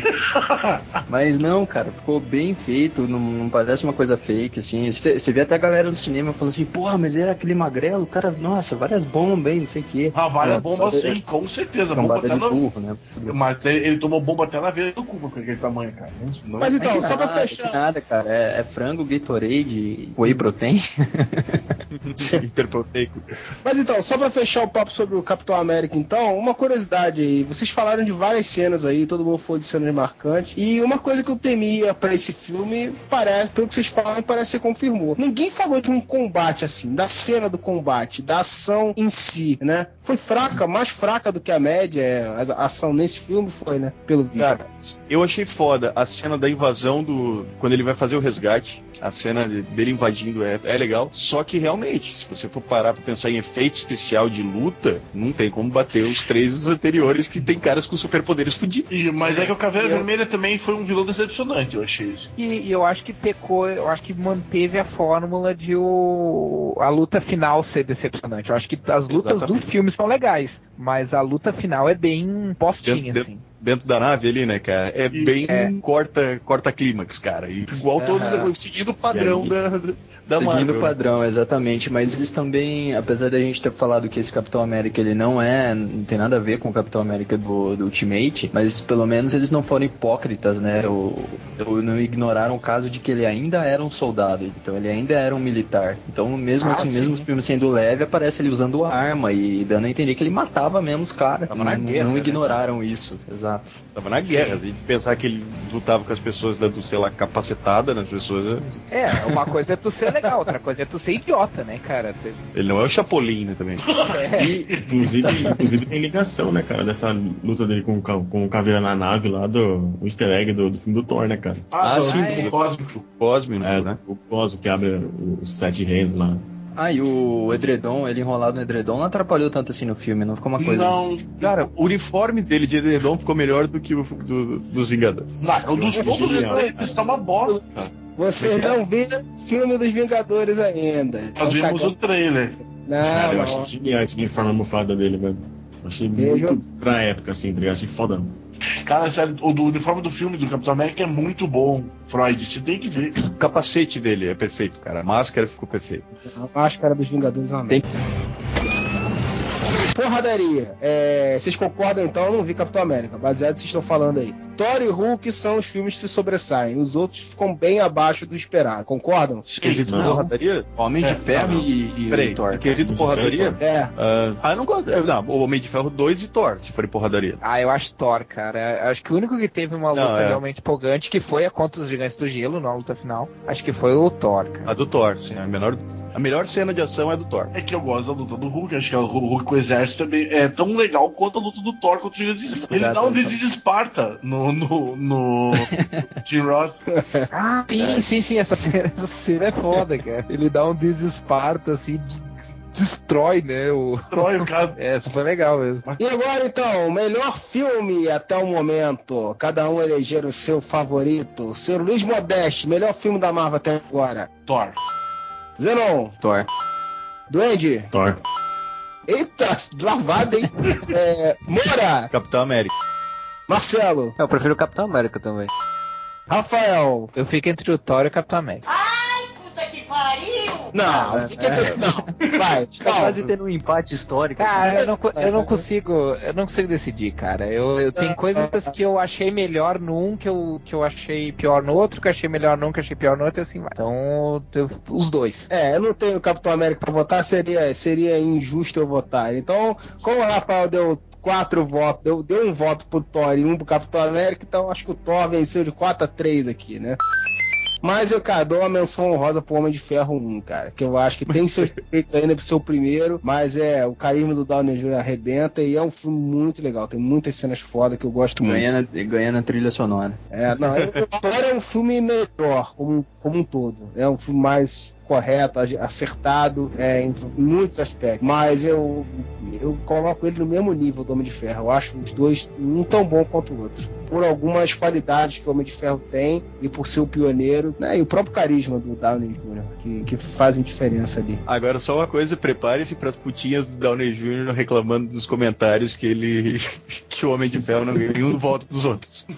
Mas não, cara, ficou bem feito, não, não parece uma coisa fake, assim. Você vê até a galera do cinema falando assim, porra, mas era aquele magrelo, cara, nossa, várias bombas aí, não sei o quê. Ah, várias Ah, bombas é- sim, com certeza. Bomba até de no... burro, né? Mas ele, ele tomou bomba até na veia do cu com aquele tamanho, cara. Não, Mas então, Que só pra nada, fechar. nada, cara. É, é frango, Gatorade, whey protein. Hiperproteico. Mas então, só pra fechar o papo sobre o Capitão América, então, uma curiosidade aí. Vocês falaram de várias cenas aí, todo mundo foi de cenas marcantes. E uma coisa que eu temia pra esse filme, parece, pelo que vocês falam, parece que confirmou. Ninguém falou de um combate assim, da cena do combate, da ação em si, né? Foi fraca, mais fraca do que a média. é, A ação nesse filme foi, né? Pelo visto. Cara, eu achei foda a cena da invasão do. Quando ele vai fazer o resgate. A cena de- dele invadindo é, é legal. Só que realmente, se você for parar pra pensar em efeito especial de luta, não tem como bater os três anteriores que tem caras com superpoderes fudidos. E- mas é que o Caveira Eu- Vermelha também foi um vilão decepcionante, eu achei isso. E, e eu acho que pecou, eu acho que manteve a fórmula de o, a luta final ser decepcionante. Eu acho que as lutas Exatamente. do filme são legais, mas a luta final é bem postinha, Dentro- assim. Dentro da nave ali, né, cara? É bem é. corta, corta clímax, cara. E igual todos, Aham. seguindo o padrão da, da Seguindo Marvel. o padrão, exatamente. Mas eles também, apesar da gente ter falado que esse Capitão América ele não é, não tem nada a ver com o Capitão América do, do Ultimate, mas pelo menos eles não foram hipócritas, né? Ou, ou não ignoraram o caso de que ele ainda era um soldado, então ele ainda era um militar. Então, mesmo Ah, assim, sim. mesmo o filme sendo leve, aparece ele usando arma e dando a entender que ele matava mesmo os caras. Tava Não, na guerra, não né? ignoraram isso, exato. Tava na guerra, assim, de pensar que ele lutava com as pessoas dando, sei lá, capacetada nas pessoas. É, uma coisa é tu ser legal, outra coisa é tu ser idiota, né, cara? Ele não é o Chapolin, né, também. É, Inclusive, inclusive tem ligação, né, cara, dessa luta dele com, o com o Caveira na nave lá do o easter egg do, do filme do Thor, né, cara? Ah, do- sim. do Cósmico. Cosme, É, né? o Cosmo que abre os sete reinos lá. Ah, e o edredom, ele enrolado no edredom, não atrapalhou tanto assim no filme, não ficou uma coisa. Não, Cara, o uniforme dele de edredom ficou melhor do que o do- dos Vingadores. não, o dos Eu todos achei, ó. eles tá uma bosta, cara. Vocês não viram filme dos Vingadores ainda. Nós Tão vimos cagando- o trailer. Cara, Não, eu não. achei genial esse uniforme almofada dele, velho. Eu Achei Beijo. muito pra época, assim, tá ligado? Achei foda. Cara, sério, o do uniforme do filme do Capitão América é muito bom, Freud. Você tem que ver. O capacete dele é perfeito, cara. A máscara ficou perfeita. A máscara dos Vingadores é uma Tem- Porradaria. É, vocês concordam então? Eu não vi Capitão América, baseado no que vocês estão falando aí. Thor e Hulk são os filmes que se sobressaem. Os outros ficam bem abaixo do esperado. Concordam? Quesito Não. porradaria? Homem de É, Ferro não. e, e Peraí, Thor. quesito porradaria? É. Ah, ah, eu não gosto. Não, o Homem de Ferro 2 e Thor, se for em porradaria. Ah, eu acho Thor, cara. Acho que o único que teve uma luta Não, é. realmente empolgante, que foi a contra os Gigantes do Gelo na luta final, acho que foi o Thor, cara. A do Thor, sim. A, menor, a melhor cena de ação é a do Thor. É que eu gosto da luta do Hulk, acho que o Hulk com o exército também é tão legal quanto a luta do Thor contra o Gigantes Gelo. Ele dá um Disease Esparta no, no, no Ross. Ah, sim, sim, sim, essa cena, essa cena é foda, cara. Ele dá um desesparta, assim, de- destrói, né, o... Destrói o cara. É, essa foi legal mesmo. E agora então, melhor filme até o momento. Cada um eleger o seu favorito. Senhor Luiz Modeste, melhor filme da Marvel até agora. Thor. Zenon, Thor. Duende. Thor. Eita, lavada, hein? É, Moura, Capitão América. Marcelo, Eu prefiro o Capitão América também. Rafael. Eu fico entre o Thor e o Capitão América. Não, é, fica é. não. Vai, Tá calma. quase tendo um empate histórico. Cara, eu não, eu não consigo, eu não consigo decidir, cara. Eu, eu tenho coisas que eu achei melhor num, que eu, que eu achei pior no outro, que eu achei melhor num, que eu achei pior no outro, e assim vai. Então, eu- os dois. É, eu não tenho Capitão América pra votar, seria, seria injusto eu votar. Então, como o Rafael deu quatro votos, deu, deu um voto pro Thor e um pro Capitão América, então acho que o Thor venceu de 4 a 3 aqui, né? Mas eu, cara, dou uma menção honrosa pro Homem de Ferro 1, cara. Que eu acho que tem seus defeitos ainda pro seu primeiro, mas é, o carisma do Downey Jr. arrebenta e é um filme muito legal. Tem muitas cenas foda que eu gosto muito. Ganha na, ganha na trilha sonora. É, não, eu- Thor é um filme melhor, como, como um todo. É um filme mais correto, acertado é, em muitos aspectos. Mas eu, eu coloco ele no mesmo nível do Homem de Ferro. Eu acho os dois um tão bom quanto o outro. Por algumas qualidades que o Homem de Ferro tem e por ser o pioneiro, né? E o próprio carisma do Downey Jr., que, que fazem diferença ali. Agora, só uma coisa, prepare-se para as putinhas do Downey Jr. reclamando nos comentários que ele. que o Homem de Ferro não ganhou nenhum voto dos outros.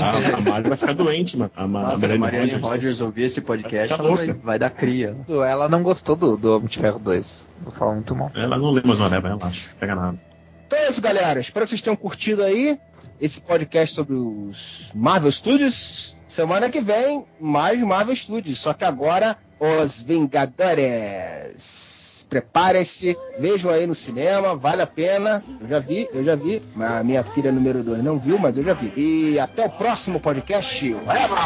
A, a Mari vai ficar doente, mano. A, Ma- Nossa, a Marianne Marianne Rodgers ouvir esse podcast, Tá ela louca. vai, vai dar cria. Ela não gostou do, do Homem de Ferro 2. Vou falar muito mal. Ela não lê mais Whatever, relaxa. Não pega nada. Então é isso, galera. Espero que vocês tenham curtido aí esse podcast sobre os Marvel Studios. Semana que vem, mais Marvel Studios. Só que agora, os Vingadores preparem-se, vejam aí no cinema, vale a pena. Eu já vi, eu já vi. A minha filha número 2 não viu, mas eu já vi. E até o próximo podcast. Whatever!